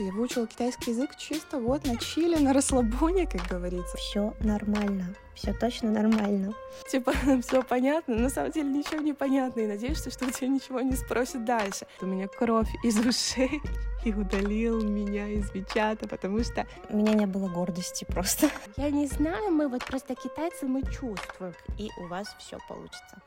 Я выучила китайский язык чисто вот на чили, на расслабоне, как говорится. Все нормально, все точно нормально. Типа, все понятно, на самом деле ничего не понятно, и надеешься, что у тебя ничего не спросят дальше. У меня кровь из ушей и удалил меня из Вичата, потому что... У меня не было гордости просто. Я не знаю, мы вот просто китайцы, мы чувствуем. И у вас все получится.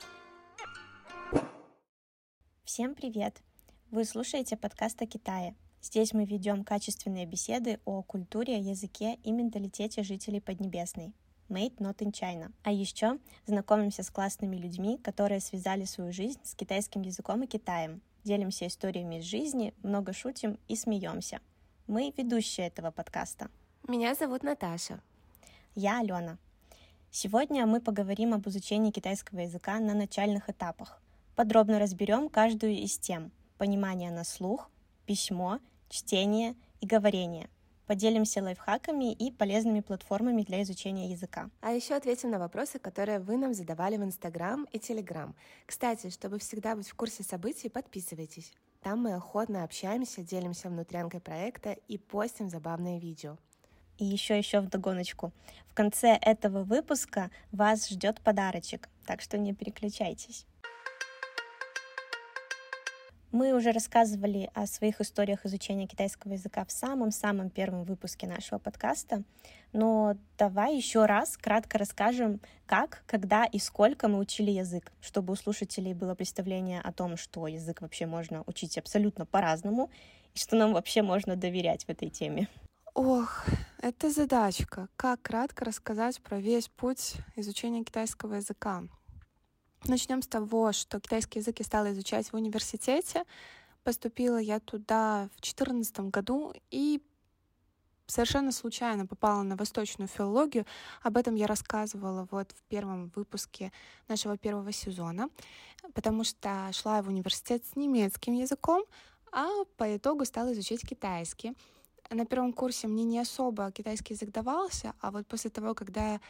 Всем привет! Вы слушаете подкаст о Китае. Здесь мы ведем качественные беседы о культуре, языке и менталитете жителей Поднебесной. Made not in China. А еще знакомимся с классными людьми, которые связали свою жизнь с китайским языком и Китаем. Делимся историями из жизни, много шутим и смеемся. Мы ведущие этого подкаста. Меня зовут Наташа. Я Алена. Сегодня мы поговорим об изучении китайского языка на начальных этапах. Подробно разберем каждую из тем. Понимание на слух, письмо, чтение и говорение. Поделимся лайфхаками и полезными платформами для изучения языка. А еще ответим на вопросы, которые вы нам задавали в Инстаграм и Телеграм. Кстати, чтобы всегда быть в курсе событий, подписывайтесь. Там мы охотно общаемся, делимся внутрянкой проекта и постим забавные видео. И еще еще в догоночку. В конце этого выпуска вас ждет подарочек, так что не переключайтесь. Мы уже рассказывали о своих историях изучения китайского языка в самом-самом первом выпуске нашего подкаста, но давай еще раз кратко расскажем, как, когда и сколько мы учили язык, чтобы у слушателей было представление о том, что язык вообще можно учить абсолютно по-разному, и что нам вообще можно доверять в этой теме. Ох, это задачка. Как кратко рассказать про весь путь изучения китайского языка? Начнем с того, что китайский язык я стала изучать в университете. Поступила я туда в 2014 году и совершенно случайно попала на восточную филологию. Об этом я рассказывала вот в первом выпуске нашего первого сезона, потому что шла в университет с немецким языком, а по итогу стала изучать китайский. На первом курсе мне не особо китайский язык давался, а вот после того, когда я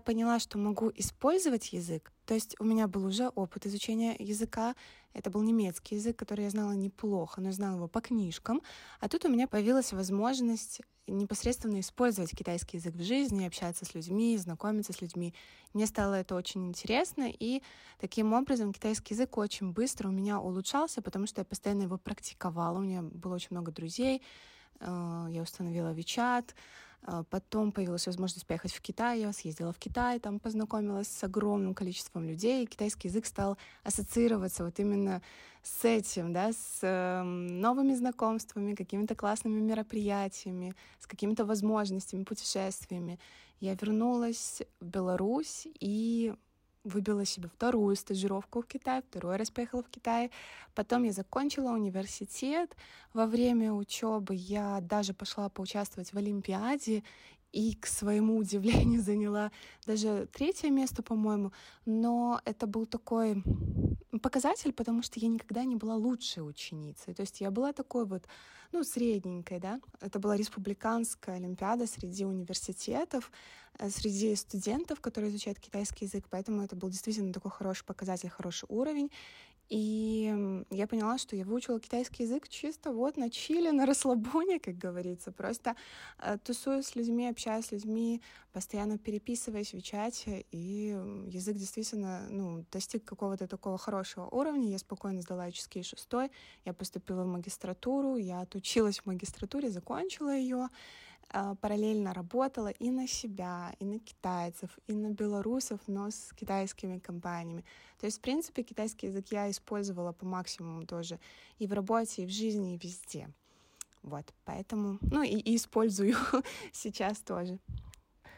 поняла, что могу использовать язык. То есть у меня был уже опыт изучения языка. Это был немецкий язык, который я знала неплохо, но знала его по книжкам. А тут у меня появилась возможность непосредственно использовать китайский язык в жизни, общаться с людьми, знакомиться с людьми. Мне стало это очень интересно, и таким образом китайский язык очень быстро у меня улучшался, потому что я постоянно его практиковала. У меня было очень много друзей, э, я установила а, потом появилась возможность поехать в Китай. Я съездила в Китай, там познакомилась с огромным количеством людей. Китайский язык стал ассоциироваться вот именно с этим, да, с э, новыми знакомствами, какими-то классными мероприятиями, с какими-то возможностями, путешествиями. Я вернулась в Беларусь и выбила себе вторую стажировку в Китае, второй раз поехала в Китай. Потом я закончила университет. Во время учебы я даже пошла поучаствовать в Олимпиаде и, к своему удивлению, заняла даже третье место, по-моему. Но это был такой показатель, потому что я никогда не была лучшей ученицей. То есть я была такой вот, ну, средненькой, да. Это была республиканская олимпиада среди университетов, э, среди студентов, которые изучают китайский язык, поэтому это был действительно такой хороший показатель, хороший уровень. И я поняла, что я выучила китайский язык чисто вот на чили, на расслабоне, как говорится. Просто э, тусуюсь с людьми, общаюсь с людьми, постоянно переписываясь в чате, и язык действительно ну, достиг какого-то такого хорошего уровня. Я спокойно сдала HSK 6, я поступила в магистратуру, я отучилась в магистратуре, закончила ее, параллельно работала и на себя, и на китайцев, и на белорусов, но с китайскими компаниями. То есть, в принципе, китайский язык я использовала по максимуму тоже и в работе, и в жизни, и везде. Вот, поэтому, ну и, и использую сейчас тоже.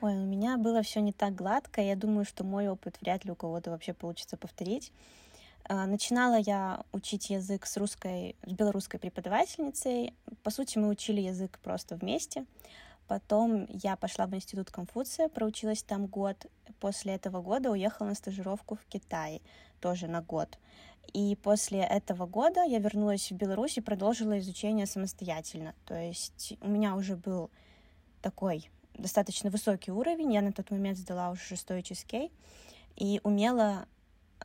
Ой, у меня было все не так гладко. Я думаю, что мой опыт вряд ли у кого-то вообще получится повторить. А, начинала я учить язык с русской, с белорусской преподавательницей. По сути, мы учили язык просто вместе. Потом я пошла в институт Конфуция, проучилась там год. После этого года уехала на стажировку в Китай, тоже на год. И после этого года я вернулась в Беларусь и продолжила изучение самостоятельно. То есть у меня уже был такой достаточно высокий уровень. Я на тот момент сдала уже шестой чизкей и умела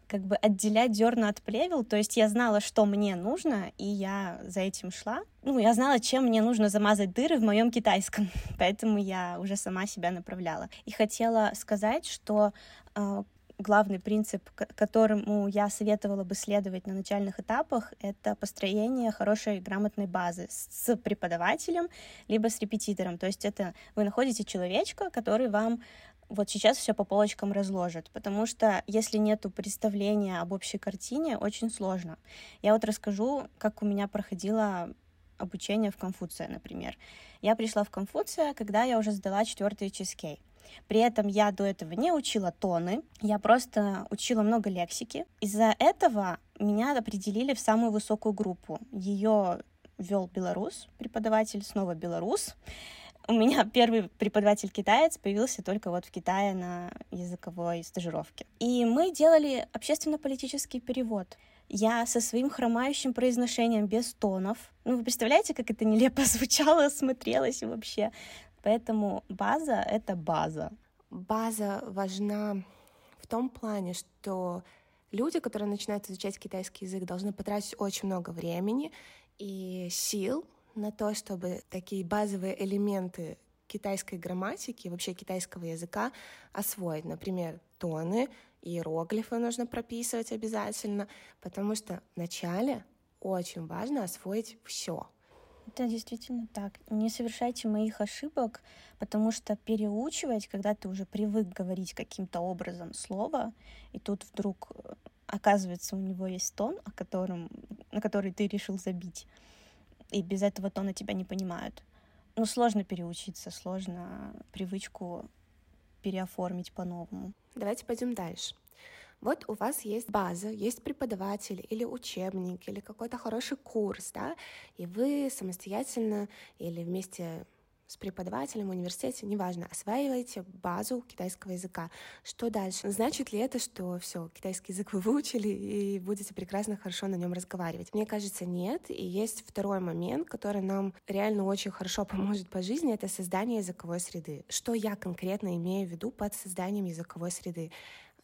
как бы отделять зерна от плевел, то есть я знала, что мне нужно, и я за этим шла. Ну, я знала, чем мне нужно замазать дыры в моем китайском, поэтому я уже сама себя направляла. И хотела сказать, что э, главный принцип, которому я советовала бы следовать на начальных этапах, это построение хорошей грамотной базы с преподавателем, либо с репетитором. То есть это вы находите человечка, который вам вот сейчас все по полочкам разложит, потому что если нету представления об общей картине, очень сложно. Я вот расскажу, как у меня проходило обучение в Конфуция, например. Я пришла в Конфуция, когда я уже сдала четвертый чизкей. При этом я до этого не учила тоны, я просто учила много лексики. Из-за этого меня определили в самую высокую группу. Ее вел белорус, преподаватель, снова белорус. У меня первый преподаватель китаец появился только вот в Китае на языковой стажировке. И мы делали общественно-политический перевод. Я со своим хромающим произношением без тонов. Ну, вы представляете, как это нелепо звучало, смотрелось вообще. Поэтому база — это база. База важна в том плане, что люди, которые начинают изучать китайский язык, должны потратить очень много времени и сил на то, чтобы такие базовые элементы китайской грамматики, вообще китайского языка освоить. Например, тоны, иероглифы нужно прописывать обязательно, потому что вначале очень важно освоить все. Это действительно так. Не совершайте моих ошибок, потому что переучивать, когда ты уже привык говорить каким-то образом слово, и тут вдруг э, оказывается у него есть тон, о котором, на который ты решил забить, и без этого тона тебя не понимают. Ну, сложно переучиться, сложно привычку переоформить по-новому. Давайте пойдем дальше. Вот у вас есть база, есть преподаватель или учебник, или какой-то хороший курс, да, и вы самостоятельно или вместе с преподавателем в университете, неважно, осваиваете базу китайского языка. Что дальше? Значит ли это, что все, китайский язык вы выучили и будете прекрасно, хорошо на нем разговаривать? Мне кажется, нет. И есть второй момент, который нам реально очень хорошо поможет по жизни, это создание языковой среды. Что я конкретно имею в виду под созданием языковой среды?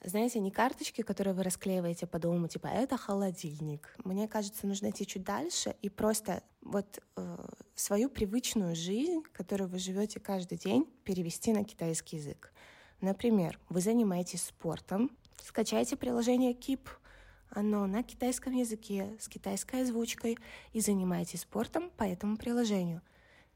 Знаете, не карточки, которые вы расклеиваете по дому, типа это холодильник. Мне кажется, нужно идти чуть дальше и просто вот э, свою привычную жизнь, которую вы живете каждый день, перевести на китайский язык. Например, вы занимаетесь спортом, скачайте приложение Keep, оно на китайском языке с китайской озвучкой и занимаетесь спортом по этому приложению.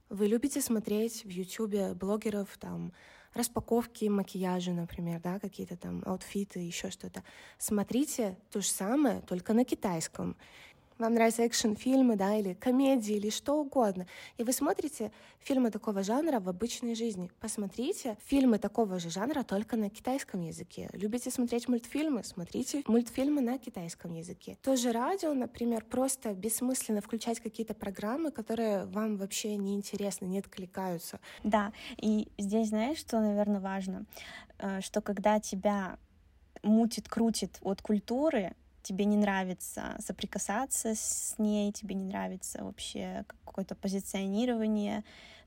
Вы любите смотреть в YouTube блогеров там распаковки макияжа, например, да, какие-то там аутфиты, еще что-то. Смотрите то же самое, только на китайском вам нравятся экшн-фильмы, да, или комедии, или что угодно, и вы смотрите фильмы такого жанра в обычной жизни, посмотрите фильмы такого же жанра только на китайском языке. Любите смотреть мультфильмы? Смотрите мультфильмы на китайском языке. Тоже радио, например, просто бессмысленно включать какие-то программы, которые вам вообще не интересны, не откликаются. Да, и здесь знаешь, что, наверное, важно? Э, что когда тебя мутит, крутит от культуры, тебе не нравится соприкасаться с ней, тебе не нравится вообще какое-то позиционирование,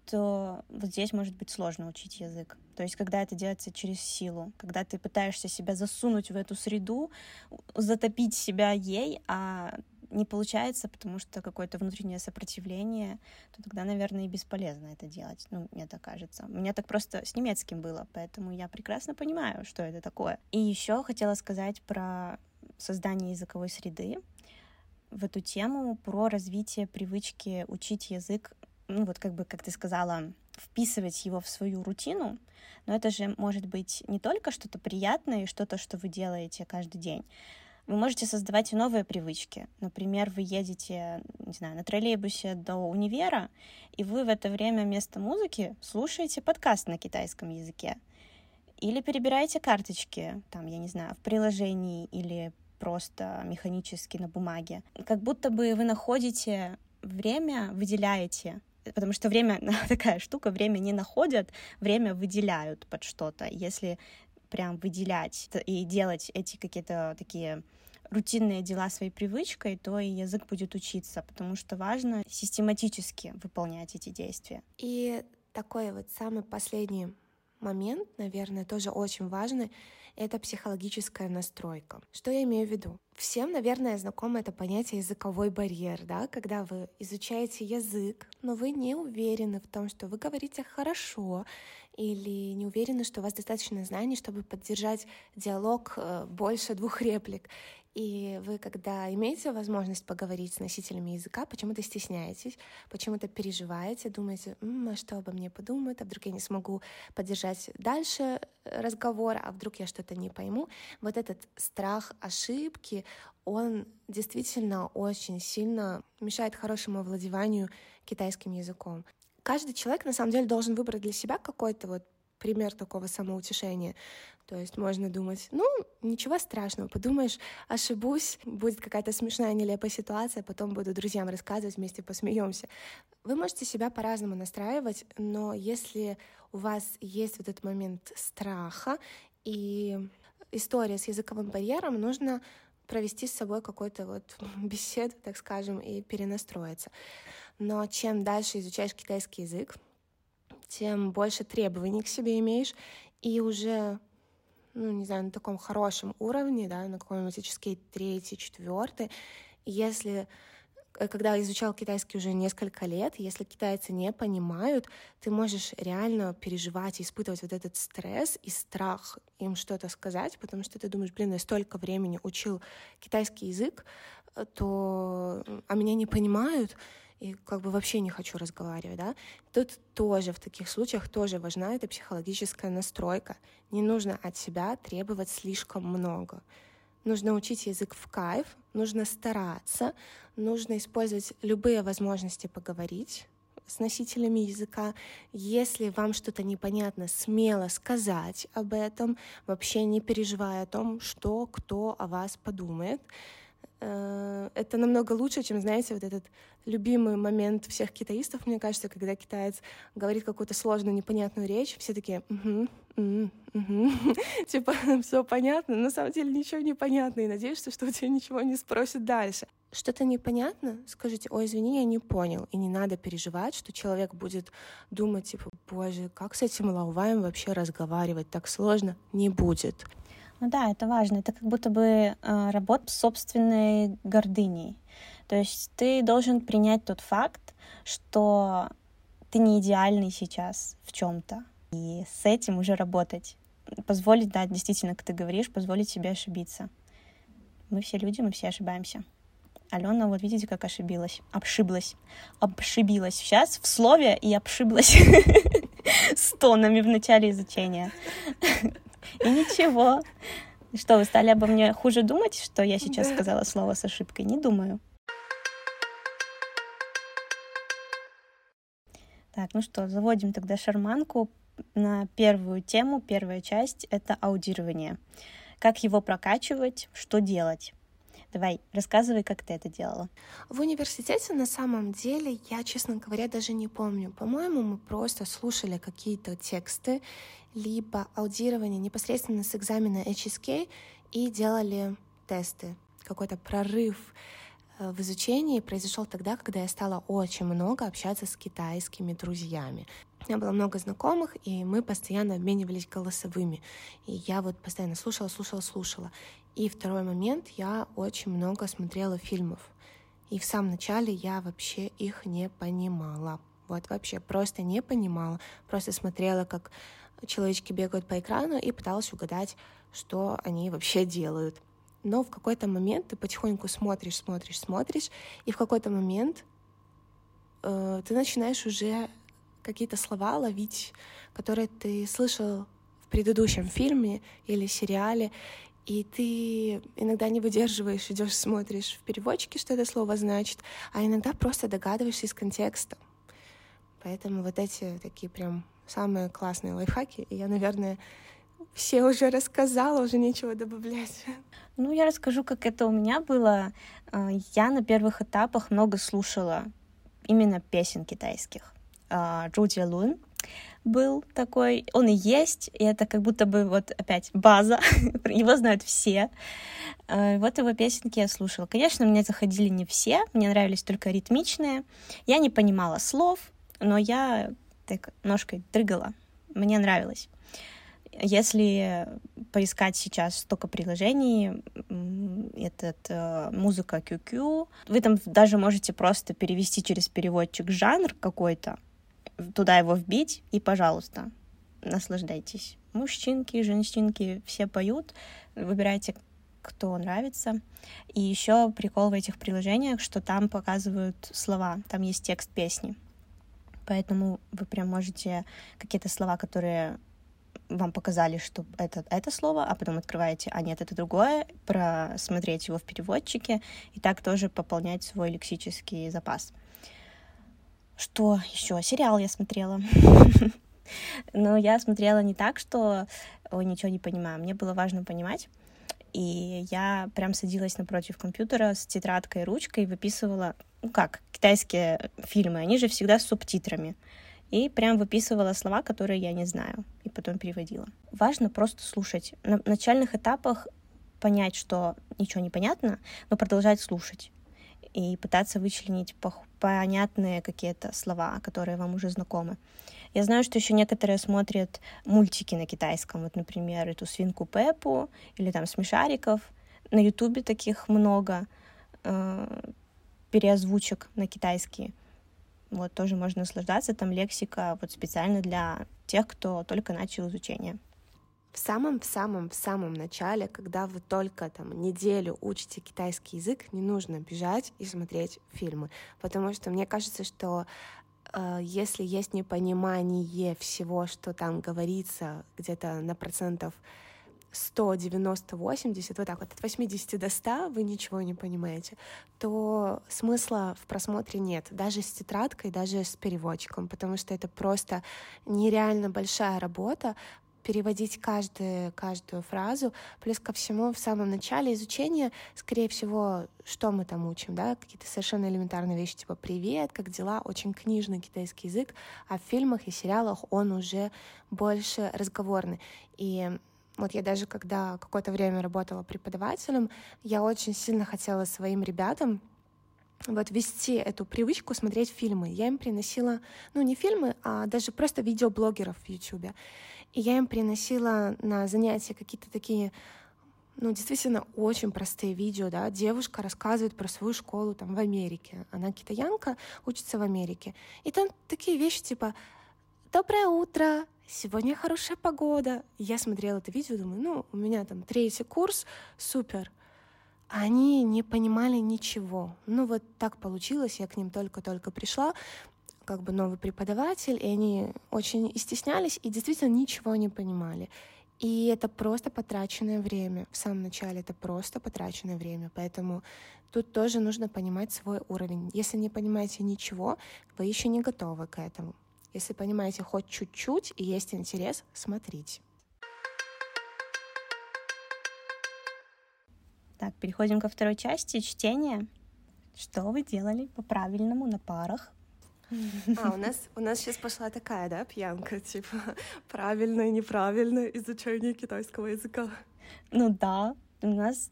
то вот здесь может быть сложно учить язык. То есть, когда это делается через силу, когда ты пытаешься себя засунуть в эту среду, затопить себя ей, а не получается, потому что какое-то внутреннее сопротивление, то тогда, наверное, и бесполезно это делать. Ну, мне так кажется. У меня так просто с немецким было, поэтому я прекрасно понимаю, что это такое. И еще хотела сказать про создания языковой среды в эту тему про развитие привычки учить язык, ну вот как бы, как ты сказала, вписывать его в свою рутину, но это же может быть не только что-то приятное и что-то, что вы делаете каждый день. Вы можете создавать новые привычки. Например, вы едете, не знаю, на троллейбусе до универа, и вы в это время вместо музыки слушаете подкаст на китайском языке. Или перебираете карточки, там, я не знаю, в приложении или просто механически на бумаге. Как будто бы вы находите время, выделяете потому что время такая штука, время не находят, время выделяют под что-то. Если прям выделять и делать эти какие-то такие рутинные дела своей привычкой, то и язык будет учиться, потому что важно систематически выполнять эти действия. И такой вот самый последний момент, наверное, тоже очень важный, это психологическая настройка. Что я имею в виду? Всем, наверное, знакомо это понятие языковой барьер, да, когда вы изучаете язык, но вы не уверены в том, что вы говорите хорошо, или не уверены, что у вас достаточно знаний, чтобы поддержать диалог э, больше двух реплик. И вы, когда имеете возможность поговорить с носителями языка, почему-то стесняетесь, почему-то переживаете, думаете, М, а что обо мне подумают, а вдруг я не смогу поддержать дальше э, разговор, а вдруг я что-то не пойму. Вот этот страх ошибки, он действительно очень сильно мешает хорошему овладеванию китайским языком. Каждый человек, на самом деле, должен выбрать для себя какой-то вот пример такого самоутешения. То есть можно думать, ну, ничего страшного, подумаешь, ошибусь, будет какая-то смешная, нелепая ситуация, потом буду друзьям рассказывать, вместе посмеемся. Вы можете себя по-разному настраивать, но если у вас есть вот этот момент страха и история с языковым барьером, нужно провести с собой какой-то вот беседу, так скажем, и перенастроиться. Но чем дальше изучаешь китайский язык, тем больше требований к себе имеешь, и уже, ну, не знаю, на таком хорошем уровне, да, на каком-нибудь HSK третий, четвертый, если э, когда изучал китайский уже несколько лет, если китайцы не понимают, ты можешь реально переживать и испытывать вот этот стресс и страх им что-то сказать, потому что ты думаешь, блин, я столько времени учил китайский язык, э, то а меня не понимают, и как бы вообще не хочу разговаривать, да, тут тоже в таких случаях тоже важна эта психологическая настройка. Не нужно от себя требовать слишком много. Нужно учить язык в кайф, нужно стараться, нужно использовать любые возможности поговорить с носителями языка. Если вам что-то непонятно, смело сказать об этом, вообще не переживая о том, что кто о вас подумает. Э, это намного лучше, чем, знаете, вот этот любимый момент всех китаистов, мне кажется, когда китаец говорит какую-то сложную, непонятную речь, все такие, типа, все понятно, но на самом деле ничего не понятно, и надеешься, что у тебя ничего не спросят дальше. Что-то непонятно, скажите, ой, извини, я не понял, и не надо переживать, что человек будет думать, типа, боже, как с этим лауваем вообще разговаривать, так сложно, не будет. Ну да, это важно. Это как будто бы э, работа с собственной гордыней. То есть ты должен принять тот факт, что ты не идеальный сейчас в чем-то. И с этим уже работать. Позволить, да, действительно, как ты говоришь, позволить себе ошибиться. Мы все люди, мы все ошибаемся. Алена, вот видите, как ошибилась. Обшиблась. Обшибилась. Сейчас в слове и обшиблась с тонами в начале изучения. И ничего. Что, вы стали обо мне хуже думать, что я сейчас да. сказала слово с ошибкой? Не думаю. Так, ну что, заводим тогда шарманку на первую тему. Первая часть — это аудирование. Как его прокачивать, что делать. Давай, рассказывай, как ты это делала. В университете на самом деле, я, честно говоря, даже не помню. По-моему, мы просто слушали какие-то тексты, либо аудирование непосредственно с экзамена HSK и делали тесты. Какой-то прорыв э, в изучении произошел тогда, когда я стала очень много общаться с китайскими друзьями. У меня было много знакомых, и мы постоянно обменивались голосовыми. И я вот постоянно слушала, слушала, слушала. И второй момент, я очень много смотрела фильмов. И в самом начале я вообще их не понимала. Вот вообще просто не понимала. Просто смотрела, как человечки бегают по экрану и пыталась угадать, что они вообще делают. Но в какой-то момент ты потихоньку смотришь, смотришь, смотришь, и в какой-то момент э, ты начинаешь уже какие-то слова ловить, которые ты слышал в предыдущем фильме или сериале, и ты иногда не выдерживаешь, идешь, смотришь в переводчике, что это слово значит, а иногда просто догадываешься из контекста. Поэтому вот эти такие прям самые классные лайфхаки, и я, наверное, все уже рассказала, уже нечего добавлять. Ну, я расскажу, как это у меня было. А, я на первых этапах много слушала именно песен китайских. А, Джуди Лун, был такой, он и есть, и это как будто бы вот опять база, его знают все. Э, вот его песенки я слушала. Конечно, мне заходили не все, мне нравились только ритмичные. Я не понимала слов, но я так ножкой дрыгала, мне нравилось. Если поискать сейчас столько приложений, этот э, музыка QQ, вы там даже можете просто перевести через переводчик жанр какой-то, туда его вбить, и, пожалуйста, наслаждайтесь. Мужчинки, женщинки, все поют, выбирайте, кто нравится. И еще прикол в этих приложениях, что там показывают слова, там есть текст песни. Поэтому вы прям можете какие-то слова, которые вам показали, что это это слово, а потом открываете, а нет, это другое, просмотреть его в переводчике и так тоже пополнять свой лексический запас. Что еще? Сериал я смотрела. Но я смотрела не так, что ой, ничего не понимаю. Мне было важно понимать. И я прям садилась напротив компьютера с тетрадкой и ручкой и выписывала, ну как, китайские фильмы, они же всегда с субтитрами и прям выписывала слова, которые я не знаю, и потом переводила. Важно просто слушать. На начальных этапах понять, что ничего не понятно, но продолжать слушать и пытаться вычленить понятные какие-то слова, которые вам уже знакомы. Я знаю, что еще некоторые смотрят мультики на китайском, вот, например, эту свинку Пеппу или там смешариков. На Ютубе таких много э, переозвучек на китайский. Вот, тоже можно наслаждаться, там лексика вот специально для тех, кто только начал изучение. В самом, в самом, в самом начале, когда вы только там неделю учите китайский язык, не нужно бежать и смотреть фильмы, потому что мне кажется, что э, если есть непонимание всего, что там говорится, где-то на процентов 190-80, вот так вот, от 80 до 100 вы ничего не понимаете, то смысла в просмотре нет, даже с тетрадкой, даже с переводчиком, потому что это просто нереально большая работа, переводить каждую, каждую фразу. Плюс ко всему, в самом начале изучения, скорее всего, что мы там учим, да, какие-то совершенно элементарные вещи, типа «привет», «как дела», очень книжный китайский язык, а в фильмах и сериалах он уже больше разговорный. И вот я даже когда какое-то время работала преподавателем, я очень сильно хотела своим ребятам вот вести эту привычку смотреть фильмы. Я им приносила, ну не фильмы, а даже просто видеоблогеров в Ютубе. И я им приносила на занятия какие-то такие, ну действительно очень простые видео, да. Девушка рассказывает про свою школу там в Америке. Она китаянка, учится в Америке. И там такие вещи типа «Доброе утро! сегодня хорошая погода. Я смотрела это видео, думаю, ну, у меня там третий курс, супер. Они не понимали ничего. Ну, вот так получилось, я к ним только-только пришла, как бы новый преподаватель, и они очень стеснялись, и действительно ничего не понимали. И это просто потраченное время. В самом начале это просто потраченное время. Поэтому тут тоже нужно понимать свой уровень. Если не понимаете ничего, вы еще не готовы к этому. Если понимаете хоть чуть-чуть и есть интерес, смотрите. Так, переходим ко второй части чтения. Что вы делали по-правильному на парах? А, у нас, у нас сейчас пошла такая, да, пьянка, типа правильное и неправильное изучение китайского языка. Ну да, у нас,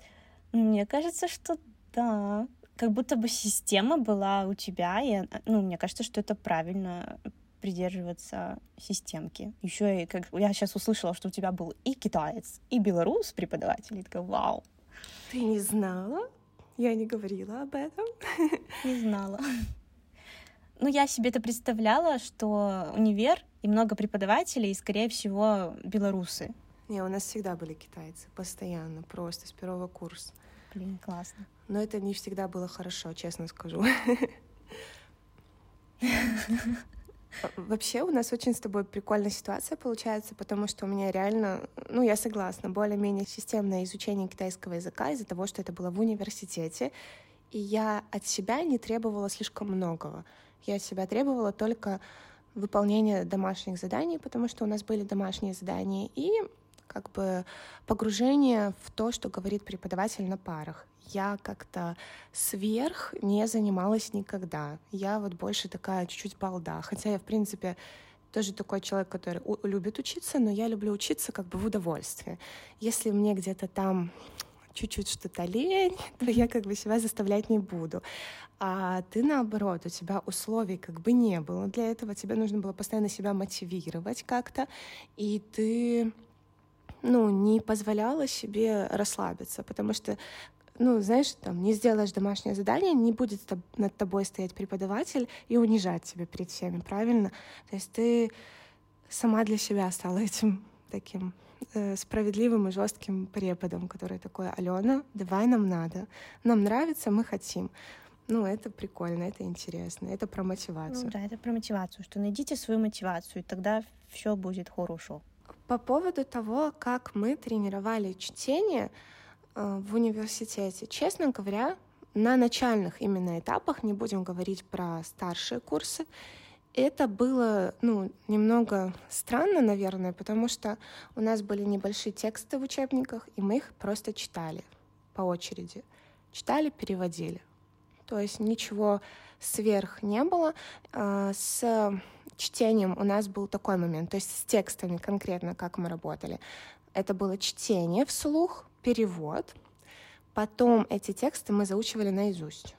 мне кажется, что да, как будто бы система была у тебя, и, ну, мне кажется, что это правильно придерживаться системки. Еще и как я сейчас услышала, что у тебя был и китаец, и белорус преподаватель, и такая, вау. Ты не знала? Я не говорила об этом. Не знала. Ну, я себе это представляла, что универ и много преподавателей, и, скорее всего, белорусы. Не, у нас всегда были китайцы, постоянно, просто с первого курса. Блин, классно. Но это не всегда было хорошо, честно скажу. Вообще у нас очень с тобой прикольная ситуация получается, потому что у меня реально, ну я согласна, более-менее системное изучение китайского языка из-за того, что это было в университете, и я от себя не требовала слишком многого. Я себя требовала только выполнения домашних заданий, потому что у нас были домашние задания, и как бы погружение в то, что говорит преподаватель на парах я как-то сверх не занималась никогда. Я вот больше такая чуть-чуть балда. Хотя я, в принципе, тоже такой человек, который любит учиться, но я люблю учиться как бы в удовольствие. Если мне где-то там чуть-чуть что-то лень, то я как бы себя заставлять не буду. А ты наоборот, у тебя условий как бы не было для этого, тебе нужно было постоянно себя мотивировать как-то, и ты ну, не позволяла себе расслабиться, потому что ну, знаешь, там, не сделаешь домашнее задание, не будет над тобой стоять преподаватель и унижать тебя перед всеми, правильно? То есть ты сама для себя стала этим таким справедливым и жестким преподом, который такой, Алена, давай нам надо, нам нравится, мы хотим. Ну, это прикольно, это интересно, это про мотивацию. Ну, да, это про мотивацию, что найдите свою мотивацию, и тогда все будет хорошо. По поводу того, как мы тренировали чтение э, в университете, честно говоря, на начальных именно этапах, не будем говорить про старшие курсы, это было, ну, немного странно, наверное, потому что у нас были небольшие тексты в учебниках, и мы их просто читали по очереди. Читали, переводили. То есть ничего сверх не было. А, с чтением у нас был такой момент, то есть с текстами конкретно, как мы работали. Это было чтение вслух, перевод. Потом эти тексты мы заучивали наизусть.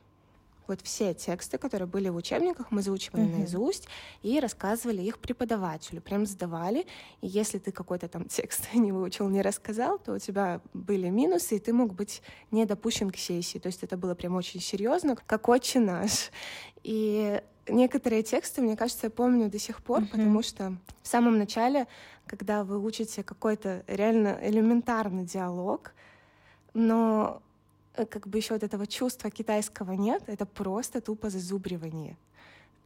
Вот все тексты, которые были в учебниках, мы заучивали uh-huh. наизусть и рассказывали их преподавателю, прям сдавали. И если ты какой-то там текст не выучил, не рассказал, то у тебя были минусы, и ты мог быть не допущен к сессии. То есть это было прям очень серьезно, как отче наш. И некоторые тексты, мне кажется, я помню до сих пор, uh-huh. потому что в самом начале, когда вы учите какой-то реально элементарный диалог, но как бы еще вот этого чувства китайского нет, это просто тупо зазубривание.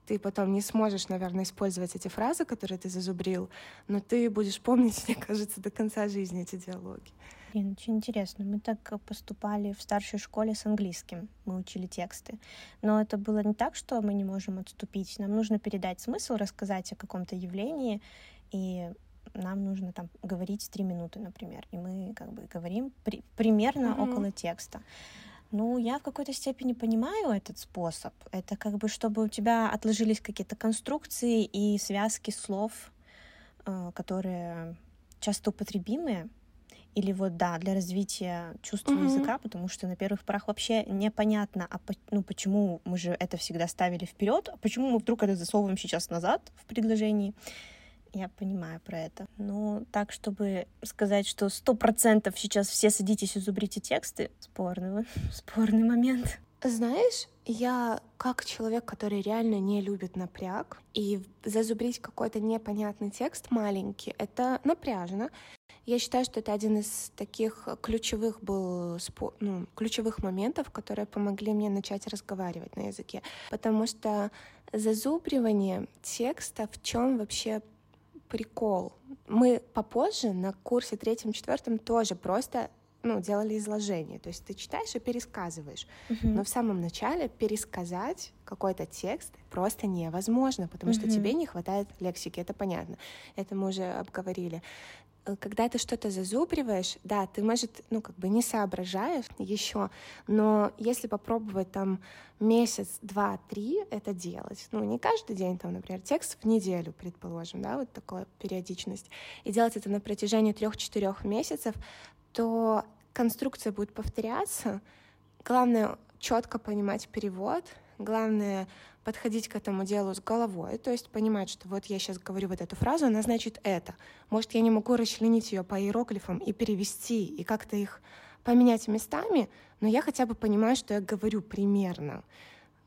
Ты потом не сможешь, наверное, использовать эти фразы, которые ты зазубрил, но ты будешь помнить, мне кажется, до конца жизни эти диалоги. Блин, очень интересно. Мы так поступали в старшей школе с английским. Мы учили тексты. Но это было не так, что мы не можем отступить. Нам нужно передать смысл, рассказать о каком-то явлении. И нам нужно там говорить три минуты, например, и мы как бы говорим при, примерно mm-hmm. около текста. Ну, я в какой-то степени понимаю этот способ. Это как бы, чтобы у тебя отложились какие-то конструкции и связки слов, э, которые часто употребимые, или вот, да, для развития чувства mm-hmm. языка, потому что на первых порах вообще непонятно, а ну, почему мы же это всегда ставили вперед, а почему мы вдруг это засовываем сейчас назад в предложении. Я понимаю про это. Но так, чтобы сказать, что сто процентов сейчас все садитесь и зубрите тексты, спорный, спорный момент. Знаешь, я как человек, который реально не любит напряг, и зазубрить какой-то непонятный текст маленький, это напряжно. Я считаю, что это один из таких ключевых был ну, ключевых моментов, которые помогли мне начать разговаривать на языке, потому что зазубривание текста в чем вообще прикол. Мы попозже на курсе третьем-четвертом тоже просто ну, делали изложение. То есть ты читаешь и пересказываешь. Uh-huh. Но в самом начале пересказать какой-то текст просто невозможно, потому uh-huh. что тебе не хватает лексики, это понятно. Это мы уже обговорили. Э, когда ты что-то зазубриваешь, да, ты, может, ну, как бы не соображаешь еще, но если попробовать там месяц, два, три это делать, ну, не каждый день, там, например, текст в неделю, предположим, да, вот такая периодичность, и делать это на протяжении трех-четырех месяцев, то конструкция будет повторяться. Главное четко понимать перевод, главное подходить к этому делу с головой, то есть понимать, что вот я сейчас говорю вот эту фразу, она значит это. Может, я не могу расчленить ее по иероглифам и перевести, и как-то их поменять местами, но я хотя бы понимаю, что я говорю примерно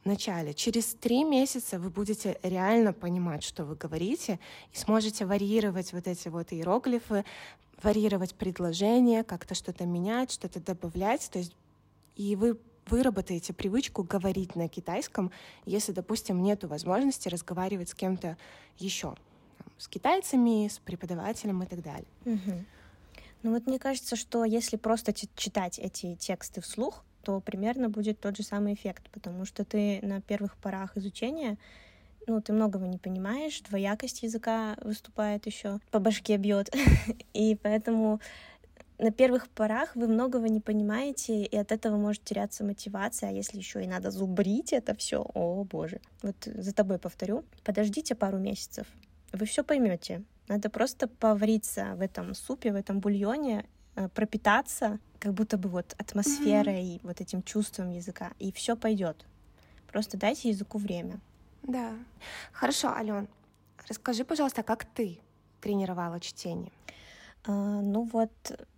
в начале. Через три месяца вы будете реально понимать, что вы говорите, и сможете варьировать вот эти вот иероглифы, варьировать предложения, как-то что-то менять, что-то добавлять, то есть и вы выработаете привычку говорить на китайском, если, допустим, нет возможности разговаривать с кем-то еще, с китайцами, с преподавателем и так далее. Угу. Ну вот мне кажется, что если просто читать эти тексты вслух, то примерно будет тот же самый эффект, потому что ты на первых порах изучения ну, ты многого не понимаешь, двоякость языка выступает еще, по башке бьет, и поэтому на первых порах вы многого не понимаете, и от этого может теряться мотивация, а если еще и надо зубрить это все, о боже. Вот за тобой повторю, подождите пару месяцев, вы все поймете. Надо просто повариться в этом супе, в этом бульоне, э, пропитаться, как будто бы вот атмосферой, mm-hmm. вот этим чувством языка, и все пойдет. Просто дайте языку время. Да. Хорошо, Ален, расскажи, пожалуйста, как ты тренировала чтение? А, ну вот,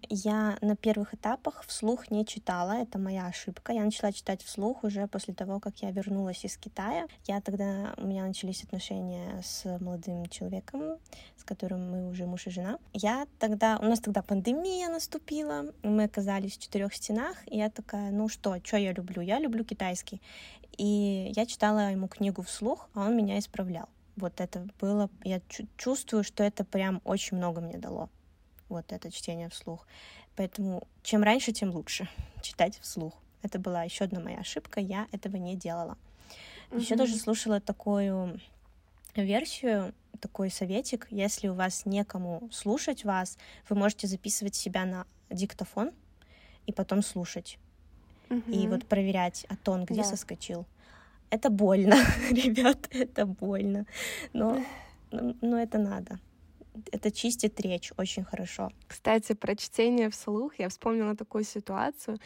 я на первых этапах вслух не читала, это моя ошибка. Я начала читать вслух уже после того, как я вернулась из Китая. Я тогда, у меня начались отношения с молодым человеком, с которым мы уже муж и жена. Я тогда, у нас тогда пандемия наступила, мы оказались в четырех стенах, и я такая, ну что, что я люблю? Я люблю китайский. И я читала ему книгу вслух, а он меня исправлял. Вот это было, я чувствую, что это прям очень много мне дало вот это чтение вслух. Поэтому чем раньше, тем лучше читать вслух. Это была еще одна моя ошибка, я этого не делала. Mm-hmm. Еще даже слушала такую версию, такой советик. Если у вас некому слушать вас, вы можете записывать себя на диктофон и потом слушать. Mm-hmm. И вот проверять, а тон где yeah. соскочил. Это больно, ребят, это больно. Но, но это надо это чистит речь очень хорошо. Кстати, про чтение вслух я вспомнила такую ситуацию.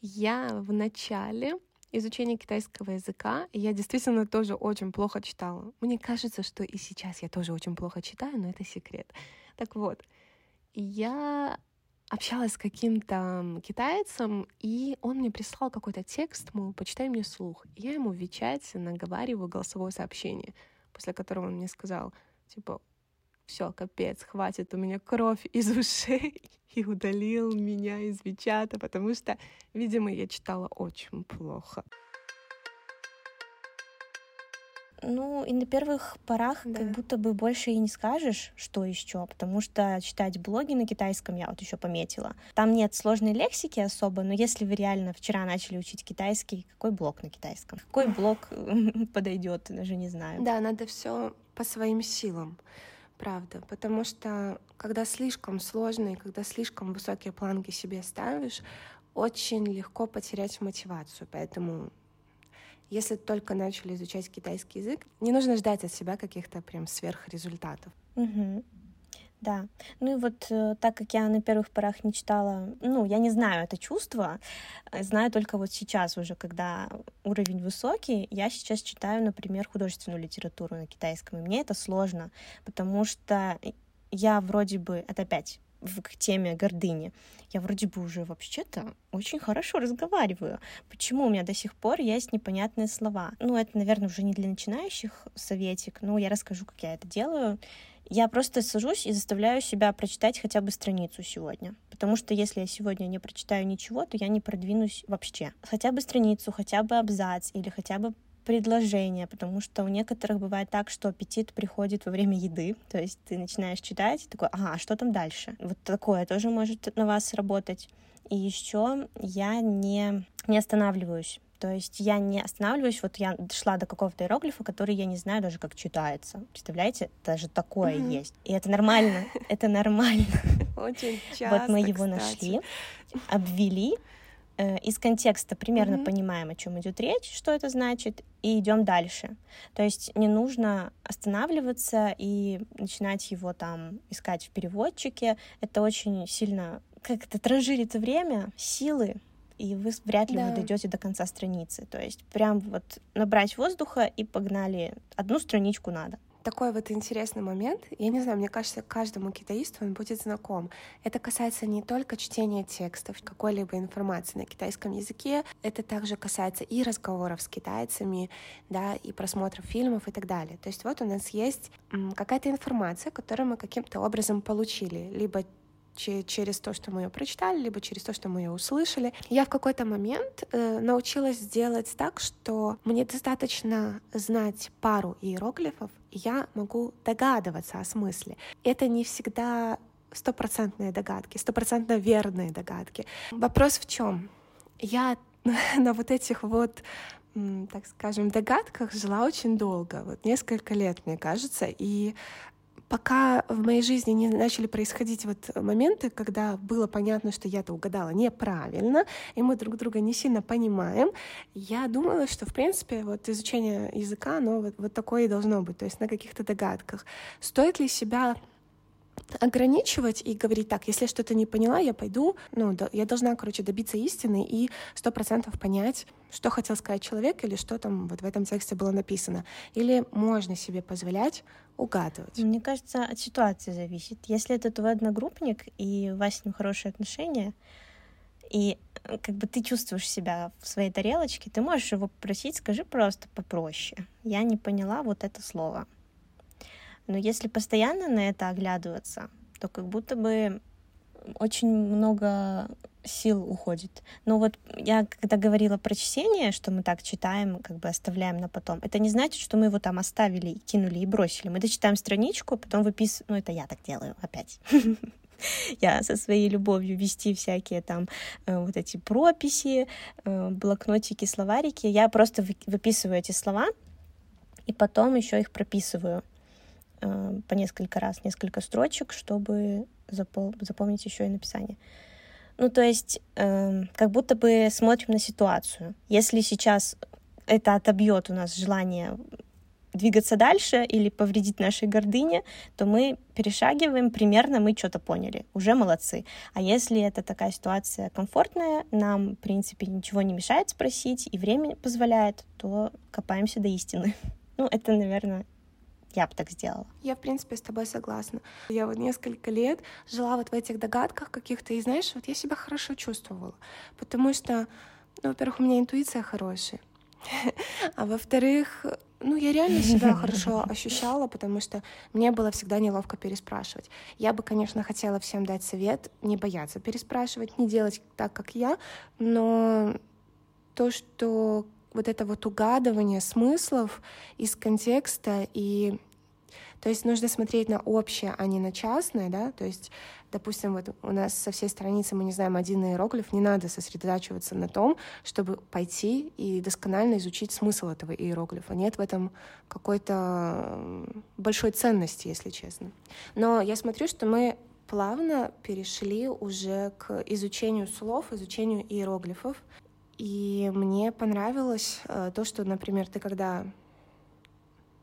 Я в начале изучения китайского языка я действительно тоже очень плохо читала. Мне кажется, что и сейчас я тоже очень плохо читаю, но это секрет. Так вот, я общалась с каким-то китайцем, и он мне прислал какой-то текст, мол, почитай мне слух. Я ему в Вичате наговариваю голосовое сообщение, после которого он мне сказал, типа, все, капец, хватит, у меня кровь из ушей, и удалил меня из Вичата, потому что, видимо, я читала очень плохо. Ну, и на первых порах да. как будто бы больше и не скажешь, что еще, потому что читать блоги на китайском я вот еще пометила. Там нет сложной лексики особо, но если вы реально вчера начали учить китайский, какой блог на китайском? Какой блог подойдет, даже не знаю. Да, надо все по своим силам. Правда, потому что когда слишком сложно и когда слишком высокие планки себе ставишь, очень легко потерять мотивацию. Поэтому если только начали изучать китайский язык, не нужно ждать от себя каких-то прям сверхрезультатов. Угу. Да. Ну и вот э, так как я на первых порах не читала, ну, я не знаю это чувство, э, знаю только вот сейчас уже, когда уровень высокий, я сейчас читаю, например, художественную литературу на китайском, и мне это сложно, потому что я вроде бы, это опять в, к теме гордыни. Я вроде бы уже вообще-то очень хорошо разговариваю. Почему у меня до сих пор есть непонятные слова? Ну, это, наверное, уже не для начинающих советик, но я расскажу, как я это делаю. Я просто сажусь и заставляю себя прочитать хотя бы страницу сегодня. Потому что если я сегодня не прочитаю ничего, то я не продвинусь вообще. Хотя бы страницу, хотя бы абзац или хотя бы предложение, потому что у некоторых бывает так, что аппетит приходит во время еды, то есть ты начинаешь читать и такой, ага, а что там дальше? Вот такое тоже может на вас работать. И еще я не, не останавливаюсь то есть я не останавливаюсь, вот я дошла до какого-то иероглифа, который я не знаю даже, как читается. Представляете? Даже такое mm-hmm. есть. И это нормально. Это нормально. Очень часто, Вот мы его нашли, обвели, э, из контекста примерно mm-hmm. понимаем, о чем идет речь, что это значит, и идем дальше. То есть не нужно останавливаться и начинать его там искать в переводчике. Это очень сильно как-то транжирит время, силы, и вы вряд ли да. вы дойдете до конца страницы. То есть прям вот набрать воздуха и погнали. Одну страничку надо такой вот интересный момент. Я не знаю, мне кажется, каждому китаисту он будет знаком. Это касается не только чтения текстов, какой-либо информации на китайском языке. Это также касается и разговоров с китайцами, да, и просмотров фильмов и так далее. То есть вот у нас есть какая-то информация, которую мы каким-то образом получили, либо через то, что мы ее прочитали, либо через то, что мы ее услышали. Я в какой-то момент э, научилась делать так, что мне достаточно знать пару иероглифов, и я могу догадываться о смысле. Это не всегда стопроцентные догадки, стопроцентно верные догадки. Вопрос в чем? Я на вот этих вот так скажем, догадках жила очень долго, вот несколько лет, мне кажется, и пока в моей жизни не начали происходить вот моменты, когда было понятно, что я-то угадала неправильно, и мы друг друга не сильно понимаем, я думала, что, в принципе, вот изучение языка, оно вот, вот такое и должно быть, то есть на каких-то догадках. Стоит ли себя ограничивать и говорить так, если что-то не поняла, я пойду, ну, да, я должна, короче, добиться истины и сто процентов понять, что хотел сказать человек или что там вот в этом тексте было написано. Или можно себе позволять угадывать? Мне кажется, от ситуации зависит. Если это твой одногруппник, и у вас с ним хорошие отношения, и э, как бы ты чувствуешь себя в своей тарелочке, ты можешь его попросить, скажи просто попроще. Я не поняла вот это слово. Но если постоянно на это оглядываться, то как будто бы очень много сил уходит. Но вот я когда говорила про чтение, что мы так читаем, как бы оставляем на потом, это не значит, что мы его там оставили, и кинули и бросили. Мы дочитаем страничку, а потом выписываем... Ну, это я так делаю опять. Я со своей любовью вести всякие там э, вот эти прописи, э, блокнотики, словарики. Я просто выписываю эти слова, и потом еще их прописываю. Э, по несколько раз, несколько строчек, чтобы запол- запомнить еще и написание. Ну, то есть, э, как будто бы смотрим на ситуацию. Если сейчас это отобьет у нас желание двигаться дальше или повредить нашей гордыне, то мы перешагиваем, примерно мы что-то поняли, уже молодцы. А если это такая ситуация комфортная, нам, в принципе, ничего не мешает спросить, и время позволяет, то копаемся до истины. Ну, это, наверное, я бы так сделала. Я, в принципе, с тобой согласна. Я вот несколько лет жила вот в этих догадках каких-то, и знаешь, вот я себя хорошо чувствовала, потому что, ну, во-первых, у меня интуиция хорошая, а во-вторых, ну, я реально себя хорошо ощущала, потому что мне было всегда неловко переспрашивать. Я бы, конечно, хотела всем дать совет, не бояться переспрашивать, не делать так, как я, но то, что вот это вот угадывание смыслов из контекста и то есть нужно смотреть на общее, а не на частное, да, то есть, допустим, вот у нас со всей страницы мы не знаем один иероглиф, не надо сосредотачиваться на том, чтобы пойти и досконально изучить смысл этого иероглифа. Нет в этом какой-то большой ценности, если честно. Но я смотрю, что мы плавно перешли уже к изучению слов, изучению иероглифов. И мне понравилось э, то, что, например, ты когда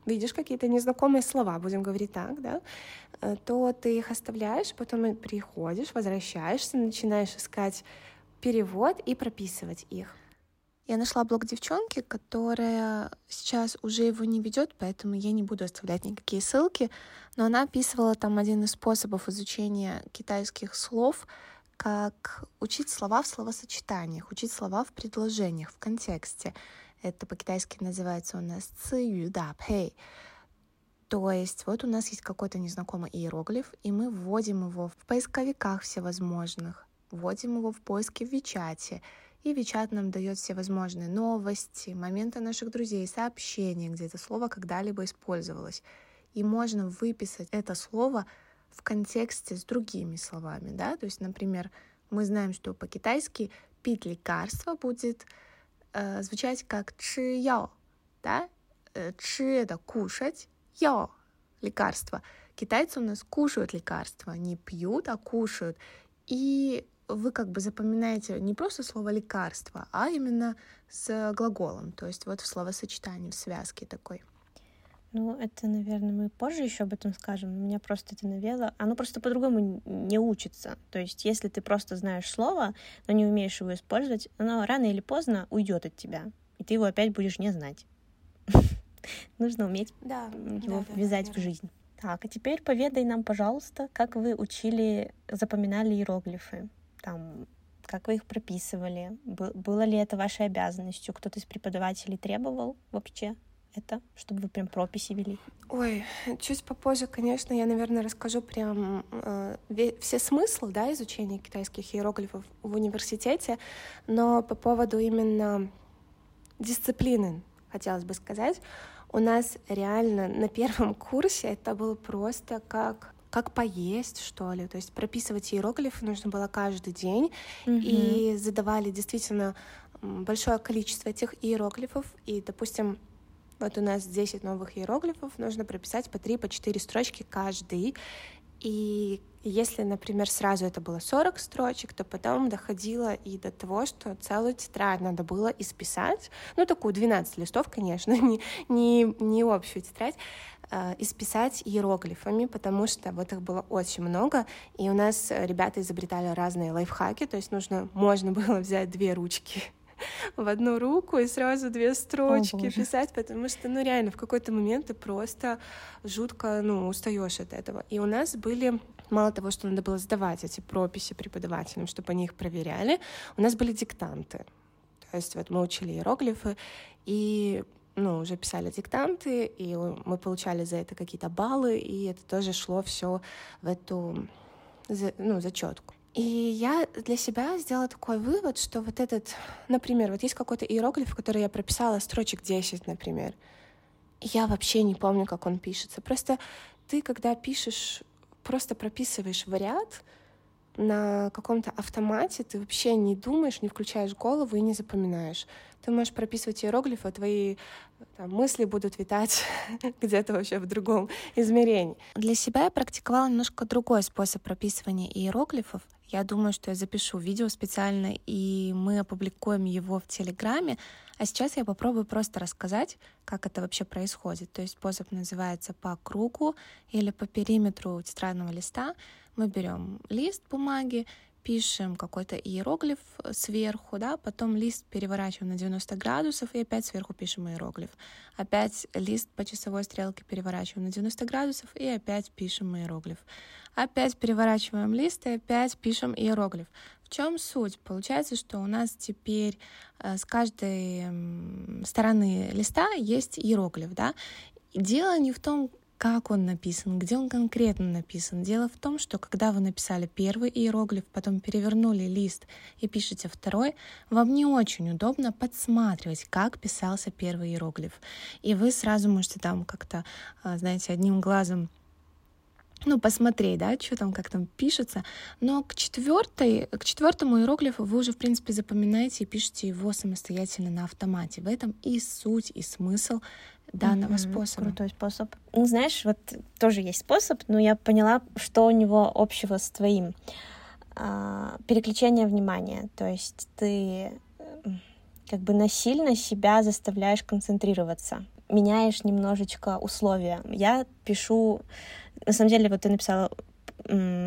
видишь какие-то незнакомые слова, будем говорить так, да, э, то ты их оставляешь, потом приходишь, возвращаешься, начинаешь искать перевод и прописывать их. Я нашла блог девчонки, которая сейчас уже его не ведет, поэтому я не буду оставлять никакие ссылки, но она описывала там один из способов изучения китайских слов — как учить слова в словосочетаниях, учить слова в предложениях, в контексте. Это по-китайски называется у нас цию да пэй. То есть вот у нас есть какой-то незнакомый иероглиф, и мы вводим его в поисковиках всевозможных, вводим его в поиски в Вичате, и Вичат нам дает все возможные новости, моменты наших друзей, сообщения, где это слово когда-либо использовалось. И можно выписать это слово в контексте с другими словами, да, то есть, например, мы знаем, что по-китайски пить лекарство будет э, звучать как чи яо, да, э, чи это кушать, яо лекарство. Китайцы у нас кушают лекарства, не пьют, а кушают. И вы как бы запоминаете не просто слово лекарство, а именно с глаголом, то есть вот в словосочетании, в связке такой. Ну, это, наверное, мы позже еще об этом скажем. У меня просто это навело. Оно просто по-другому не учится. То есть, если ты просто знаешь слово, но не умеешь его использовать, оно рано или поздно уйдет от тебя, и ты его опять будешь не знать. Нужно уметь его ввязать в жизнь. Так, а теперь поведай нам, пожалуйста, как вы учили, запоминали иероглифы. Там, как вы их прописывали? Было ли это вашей обязанностью? Кто-то из преподавателей требовал вообще? Это, чтобы вы прям прописи вели? Ой, чуть попозже, конечно, я, наверное, расскажу прям э, все смыслы, да, изучения китайских иероглифов в университете, но по поводу именно дисциплины, хотелось бы сказать, у нас реально на первом курсе это было просто как как поесть, что ли. То есть прописывать иероглифы нужно было каждый день. Mm-hmm. И задавали действительно большое количество этих иероглифов. И, допустим, вот у нас 10 новых иероглифов, нужно прописать по 3, по 4 строчки каждый. И если, например, сразу это было 40 строчек, то потом доходило и до того, что целую тетрадь надо было исписать. Ну, такую 12 листов, конечно, не, не, не общую тетрадь. э, исписать иероглифами, потому что вот их было очень много, и у нас ребята изобретали разные лайфхаки, то есть нужно, можно было взять две ручки в одну руку и сразу две строчки О, писать, потому что, ну, реально, в какой-то момент ты просто жутко, ну, устаешь от этого. И у нас были мало того, что надо было сдавать эти прописи преподавателям, чтобы они их проверяли, у нас были диктанты. То есть вот мы учили иероглифы, и ну, уже писали диктанты, и мы получали за это какие-то баллы, и это тоже шло все в эту ну, зачетку. И я для себя сделала такой вывод, что вот этот, например, вот есть какой-то иероглиф, который я прописала строчек 10, например. Я вообще не помню, как он пишется. Просто ты, когда пишешь, просто прописываешь в ряд, на каком-то автомате, ты вообще не думаешь, не включаешь голову и не запоминаешь. Ты можешь прописывать иероглифы, а твои там, мысли будут витать где-то вообще в другом измерении. Для себя я практиковала немножко другой способ прописывания иероглифов. Я думаю, что я запишу видео специально, и мы опубликуем его в Телеграме. А сейчас я попробую просто рассказать, как это вообще происходит. То есть способ называется по кругу или по периметру тетрадного листа. Мы берем лист бумаги, пишем какой-то иероглиф сверху, да, потом лист переворачиваем на 90 градусов и опять сверху пишем иероглиф. Опять лист по часовой стрелке переворачиваем на 90 градусов и опять пишем иероглиф. Опять переворачиваем лист и опять пишем иероглиф. В чем суть? Получается, что у нас теперь э, с каждой стороны листа есть иероглиф, да? Дело не в том, как он написан, где он конкретно написан. Дело в том, что когда вы написали первый иероглиф, потом перевернули лист и пишете второй, вам не очень удобно подсматривать, как писался первый иероглиф. И вы сразу можете там как-то, а, знаете, одним глазом ну, посмотреть, да, что там, как там пишется. Но к, четвертой, к четвертому иероглифу вы уже, в принципе, запоминаете и пишете его самостоятельно на автомате. В этом и суть, и смысл данного mm-hmm, способа. Крутой способ. Ну, знаешь, вот тоже есть способ, но я поняла, что у него общего с твоим. А, переключение внимания. То есть ты как бы насильно себя заставляешь концентрироваться, меняешь немножечко условия. Я пишу, на самом деле, вот ты написала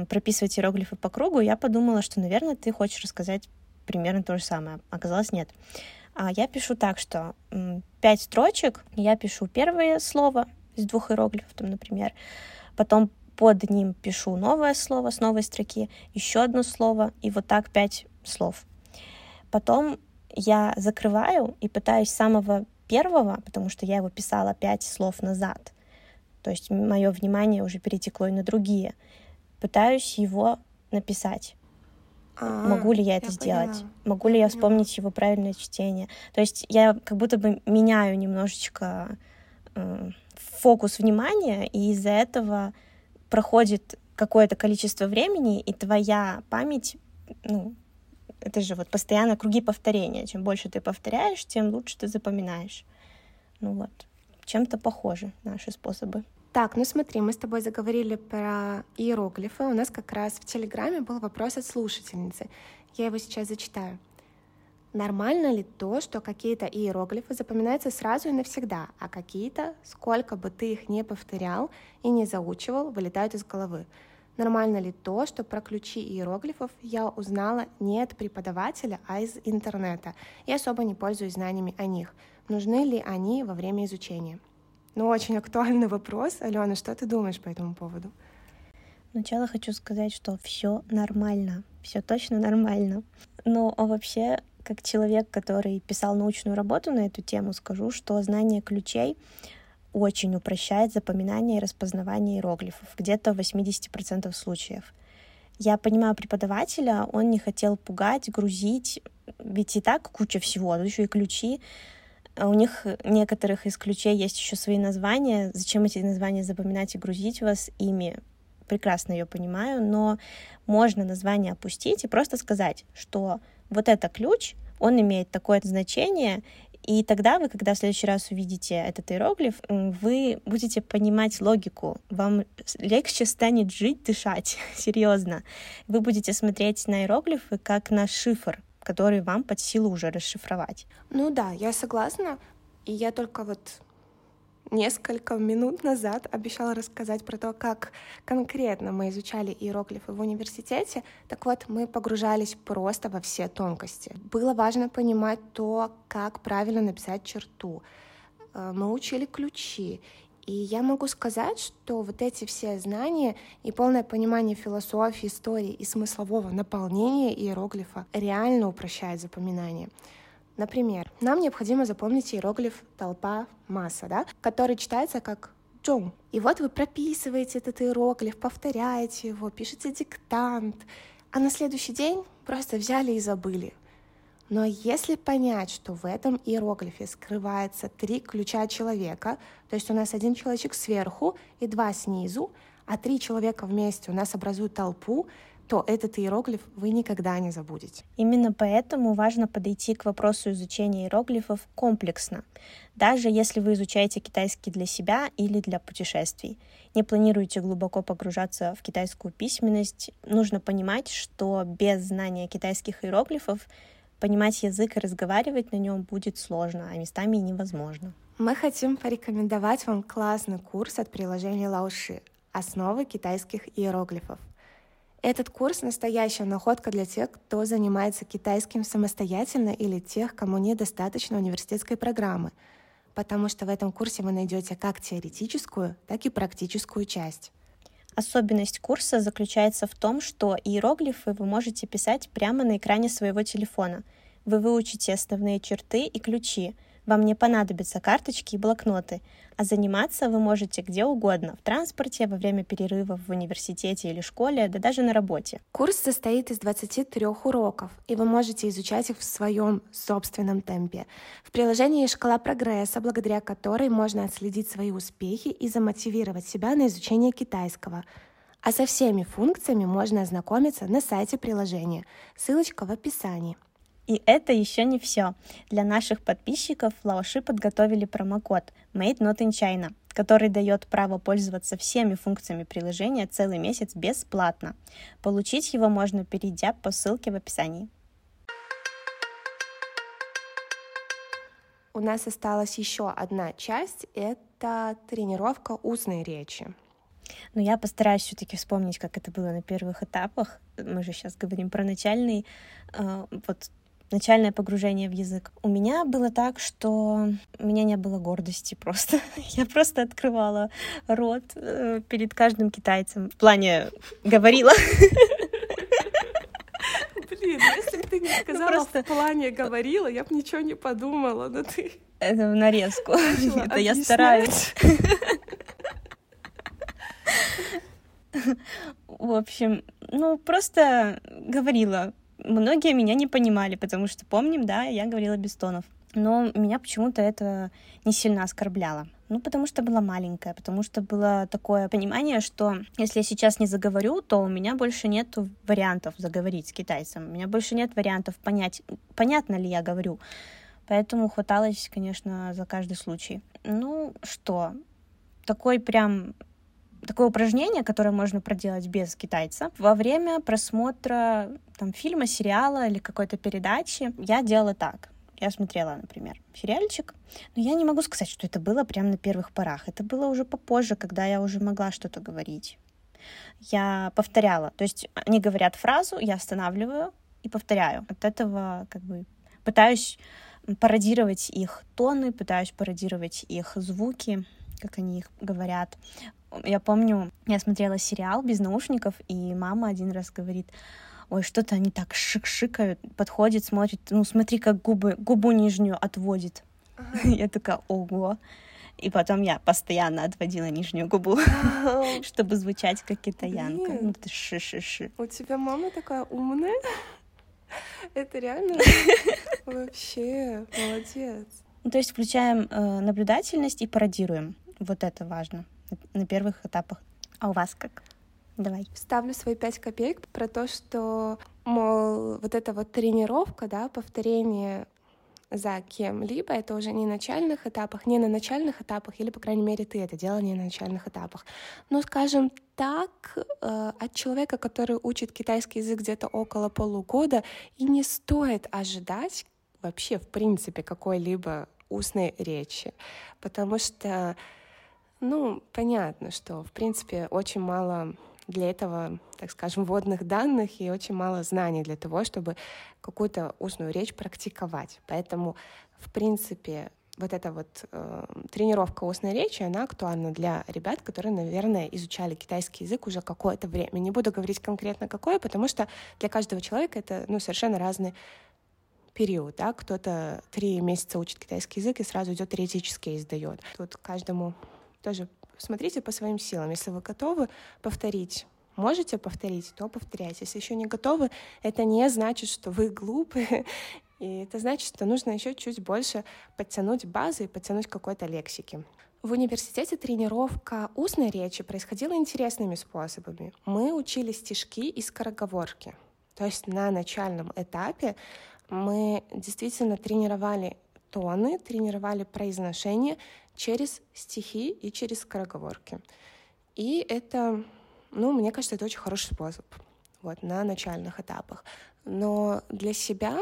прописывать иероглифы по кругу, я подумала, что, наверное, ты хочешь рассказать примерно то же самое. Оказалось, нет. А я пишу так, что пять строчек, я пишу первое слово из двух иероглифов, там, например, потом под ним пишу новое слово с новой строки, еще одно слово, и вот так пять слов. Потом я закрываю и пытаюсь самого первого, потому что я его писала пять слов назад, то есть мое внимание уже перетекло и на другие, пытаюсь его написать. А, Могу ли я это я сделать? Поняла. Могу ли я, я вспомнить его правильное чтение? То есть я как будто бы меняю немножечко э, фокус внимания, и из-за этого проходит какое-то количество времени, и твоя память, ну, это же вот постоянно круги повторения. Чем больше ты повторяешь, тем лучше ты запоминаешь. Ну вот, чем-то похожи наши способы. Так, ну смотри, мы с тобой заговорили про иероглифы. У нас как раз в Телеграме был вопрос от слушательницы. Я его сейчас зачитаю. Нормально ли то, что какие-то иероглифы запоминаются сразу и навсегда, а какие-то, сколько бы ты их не повторял и не заучивал, вылетают из головы? Нормально ли то, что про ключи иероглифов я узнала не от преподавателя, а из интернета и особо не пользуюсь знаниями о них? Нужны ли они во время изучения? Ну, очень актуальный вопрос. Алена, что ты думаешь по этому поводу? Сначала хочу сказать, что все нормально, все точно нормально. Но а вообще, как человек, который писал научную работу на эту тему, скажу, что знание ключей очень упрощает запоминание и распознавание иероглифов, где-то в 80% случаев. Я понимаю преподавателя, он не хотел пугать, грузить, ведь и так куча всего, еще и ключи. А у них некоторых из ключей есть еще свои названия. Зачем эти названия запоминать и грузить вас ими? Прекрасно ее понимаю, но можно название опустить и просто сказать, что вот это ключ, он имеет такое значение, и тогда вы, когда в следующий раз увидите этот иероглиф, вы будете понимать логику. Вам легче станет жить, дышать, серьезно. Вы будете смотреть на иероглифы как на шифр, который вам под силу уже расшифровать. Ну да, я согласна. И я только вот несколько минут назад обещала рассказать про то, как конкретно мы изучали иероглифы в университете. Так вот, мы погружались просто во все тонкости. Было важно понимать то, как правильно написать черту. Э, мы учили ключи. И я могу сказать, что вот эти все знания и полное понимание философии, истории и смыслового наполнения иероглифа реально упрощает запоминание. Например, нам необходимо запомнить иероглиф «толпа», «масса», да, который читается как «джон». И вот вы прописываете этот иероглиф, повторяете его, пишете диктант, а на следующий день просто взяли и забыли. Но если понять, что в этом иероглифе скрывается три ключа человека, то есть у нас один человечек сверху и два снизу, а три человека вместе у нас образуют толпу, то этот иероглиф вы никогда не забудете. Именно поэтому важно подойти к вопросу изучения иероглифов комплексно, даже если вы изучаете китайский для себя или для путешествий. Не планируете глубоко погружаться в китайскую письменность, нужно понимать, что без знания китайских иероглифов понимать язык и разговаривать на нем будет сложно, а местами невозможно. Мы хотим порекомендовать вам классный курс от приложения Лауши «Основы китайских иероглифов». Этот курс — настоящая находка для тех, кто занимается китайским самостоятельно или тех, кому недостаточно университетской программы, потому что в этом курсе вы найдете как теоретическую, так и практическую часть. Особенность курса заключается в том, что иероглифы вы можете писать прямо на экране своего телефона. Вы выучите основные черты и ключи — вам не понадобятся карточки и блокноты, а заниматься вы можете где угодно, в транспорте, во время перерывов в университете или школе, да даже на работе. Курс состоит из 23 уроков, и вы можете изучать их в своем собственном темпе. В приложении шкала прогресса, благодаря которой можно отследить свои успехи и замотивировать себя на изучение китайского. А со всеми функциями можно ознакомиться на сайте приложения. Ссылочка в описании. И это еще не все. Для наших подписчиков Лаоши подготовили промокод Made Not in China, который дает право пользоваться всеми функциями приложения целый месяц бесплатно. Получить его можно, перейдя по ссылке в описании. У нас осталась еще одна часть — это тренировка устной речи. Но я постараюсь все-таки вспомнить, как это было на первых этапах. Мы же сейчас говорим про начальный. А, вот начальное погружение в язык. У меня было так, что у меня не было гордости просто. Я просто открывала рот э, перед каждым китайцем. В плане говорила. Блин, если бы ты не ну, сказала ну, просто... в плане говорила, я бы ничего не подумала, но ты... Это в нарезку. Это я стараюсь. В общем, ну, просто говорила Многие меня не понимали, потому что помним, да, я говорила без тонов. Но меня почему-то это не сильно оскорбляло. Ну, потому что была маленькая, потому что было такое понимание, что если я сейчас не заговорю, то у меня больше нет вариантов заговорить с китайцем. У меня больше нет вариантов понять, понятно ли я говорю. Поэтому хваталось, конечно, за каждый случай. Ну, что, такой прям такое упражнение, которое можно проделать без китайца. Во время просмотра там, фильма, сериала или какой-то передачи я делала так. Я смотрела, например, сериальчик, но я не могу сказать, что это было прямо на первых порах. Это было уже попозже, когда я уже могла что-то говорить. Я повторяла. То есть они говорят фразу, я останавливаю и повторяю. От этого как бы пытаюсь пародировать их тоны, пытаюсь пародировать их звуки, как они их говорят. Я помню, я смотрела сериал без наушников, и мама один раз говорит, ой, что-то они так шик-шикают, подходит, смотрит, ну смотри, как губы, губу нижнюю отводит. Ага. Я такая, ого. И потом я постоянно отводила нижнюю губу, чтобы звучать как китаянка. Ну, ты ши-ши-ши. У тебя мама такая умная? Это реально вообще молодец. Ну, то есть включаем э, наблюдательность и пародируем. Вот это важно на первых этапах. А у вас как? Давай. Ставлю свои пять копеек про то, что, мол, вот эта вот тренировка, да, повторение за кем-либо, это уже не на начальных этапах, не на начальных этапах, или, по крайней мере, ты это делал не на начальных этапах. Но, скажем так, э, от человека, который учит китайский язык где-то около полугода, и не стоит ожидать вообще, в принципе, какой-либо устной речи, потому что Ну, понятно, что, в принципе, очень мало для этого, так скажем, вводных данных и очень мало знаний для того, чтобы какую-то устную речь практиковать. Поэтому, в принципе, вот эта вот э, тренировка устной речи, она актуальна для ребят, которые, наверное, изучали китайский язык уже какое-то время. Не буду говорить конкретно какое, потому что для каждого человека это ну, совершенно разный период. Да? Кто-то три месяца учит китайский язык и сразу идет теоретически и сдает. Тут каждому тоже смотрите по своим силам. Если вы готовы повторить можете повторить, то повторяйте. Если еще не готовы, это не значит, что вы глупые и это значит, что нужно еще чуть больше подтянуть базы и подтянуть какой-то лексики. В университете тренировка устной речи происходила интересными способами. Мы учили стишки и скороговорки. То есть на начальном этапе мы действительно тренировали тоны, тренировали произношение через стихи и через скороговорки. И это, ну, мне кажется, это очень хороший способ вот, на начальных этапах. Но для себя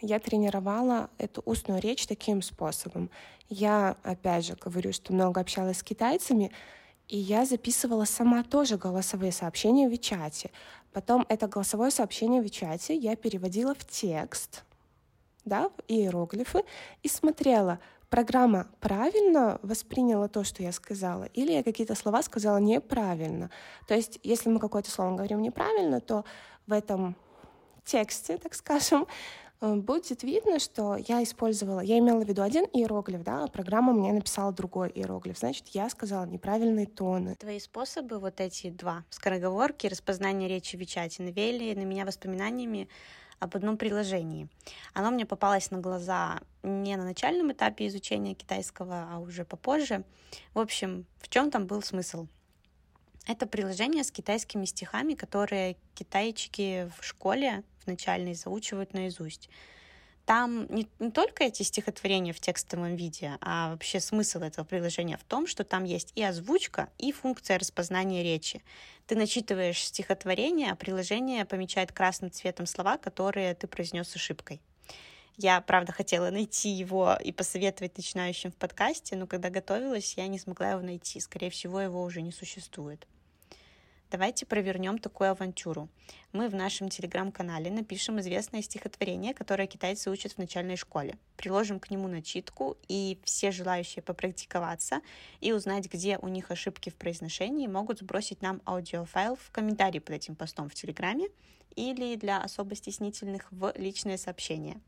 я тренировала эту устную речь таким способом. Я, опять же, говорю, что много общалась с китайцами, и я записывала сама тоже голосовые сообщения в Вичате. Потом это голосовое сообщение в Вичате я переводила в текст, да, иероглифы, и смотрела, программа правильно восприняла то, что я сказала, или я какие-то слова сказала неправильно. То есть, если мы какое-то слово говорим неправильно, то в этом тексте, так скажем, Э, будет видно, что я использовала, я имела в виду один иероглиф, да, а программа мне написала другой иероглиф. Значит, я сказала неправильные тоны. Твои способы, вот эти два, скороговорки, распознание речи в Вичате, навели на меня воспоминаниями об одном приложении. Оно мне попалось на глаза не на начальном этапе изучения китайского, а уже попозже. В общем, в чем там был смысл? Это приложение с китайскими стихами, которые китайчики в школе в начальной заучивают наизусть. Там не, не только эти стихотворения в текстовом виде, а вообще смысл этого приложения в том, что там есть и озвучка, и функция распознания речи. Ты начитываешь стихотворение, а приложение помечает красным цветом слова, которые ты произнес с ошибкой. Я, правда, хотела найти его и посоветовать начинающим в подкасте, но когда готовилась, я не смогла его найти. Скорее всего, его уже не существует. Давайте провернем такую авантюру. Мы в нашем телеграм-канале напишем известное стихотворение, которое китайцы учат в начальной школе. Приложим к нему начитку, и все желающие попрактиковаться и узнать, где у них ошибки в произношении, могут сбросить нам аудиофайл в комментарии под этим постом в Телеграме или для особо стеснительных в личное сообщение.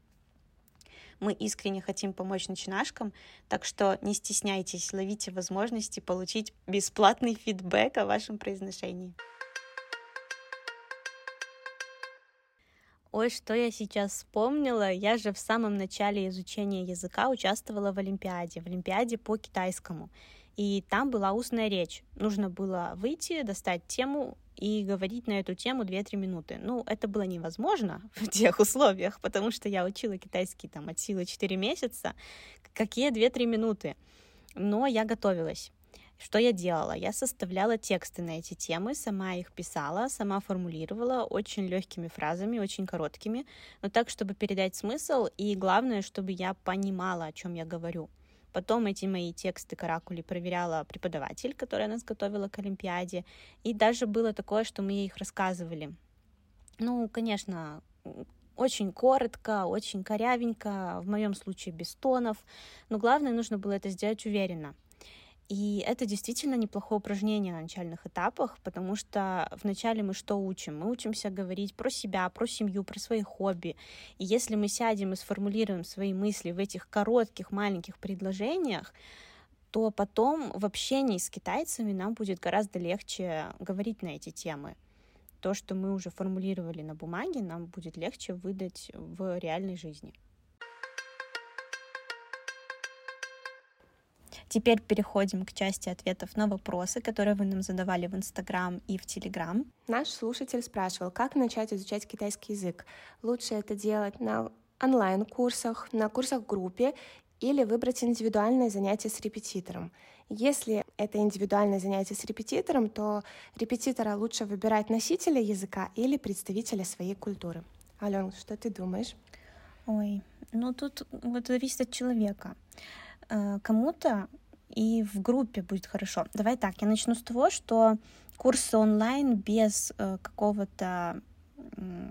Мы искренне хотим помочь начинашкам, так что не стесняйтесь, ловите возможности получить бесплатный фидбэк о вашем произношении. Ой, что я сейчас вспомнила, я же в самом начале изучения языка участвовала в Олимпиаде, в Олимпиаде по китайскому. И там была устная речь. Нужно было выйти, достать тему и говорить на эту тему 2-3 минуты. Ну, это было невозможно в тех условиях, потому что я учила китайский там от силы 4 месяца. Какие 2-3 минуты? Но я готовилась. Что я делала? Я составляла тексты на эти темы, сама их писала, сама формулировала очень легкими фразами, очень короткими, но так, чтобы передать смысл, и главное, чтобы я понимала, о чем я говорю. Потом эти мои тексты каракули проверяла преподаватель, которая нас готовила к Олимпиаде. И даже было такое, что мы ей их рассказывали. Ну, конечно, очень коротко, очень корявенько, в моем случае без тонов, но главное, нужно было это сделать уверенно. И это действительно неплохое упражнение на начальных этапах, потому что вначале мы что учим? Мы учимся говорить про себя, про семью, про свои хобби. И если мы сядем и сформулируем свои мысли в этих коротких маленьких предложениях, то потом в общении с китайцами нам будет гораздо легче говорить на эти темы. То, что мы уже формулировали на бумаге, нам будет легче выдать в реальной жизни. Теперь переходим к части ответов на вопросы, которые вы нам задавали в Инстаграм и в Телеграм. Наш слушатель спрашивал, как начать изучать китайский язык. Лучше это делать на онлайн-курсах, на курсах в группе или выбрать индивидуальное занятие с репетитором. Если это индивидуальное занятие с репетитором, то репетитора лучше выбирать носителя языка или представителя своей культуры. Ален, что ты думаешь? Ой, ну тут вот зависит от человека. Э, кому-то и в группе будет хорошо. Давай так, я начну с того, что курсы онлайн без э, какого-то э,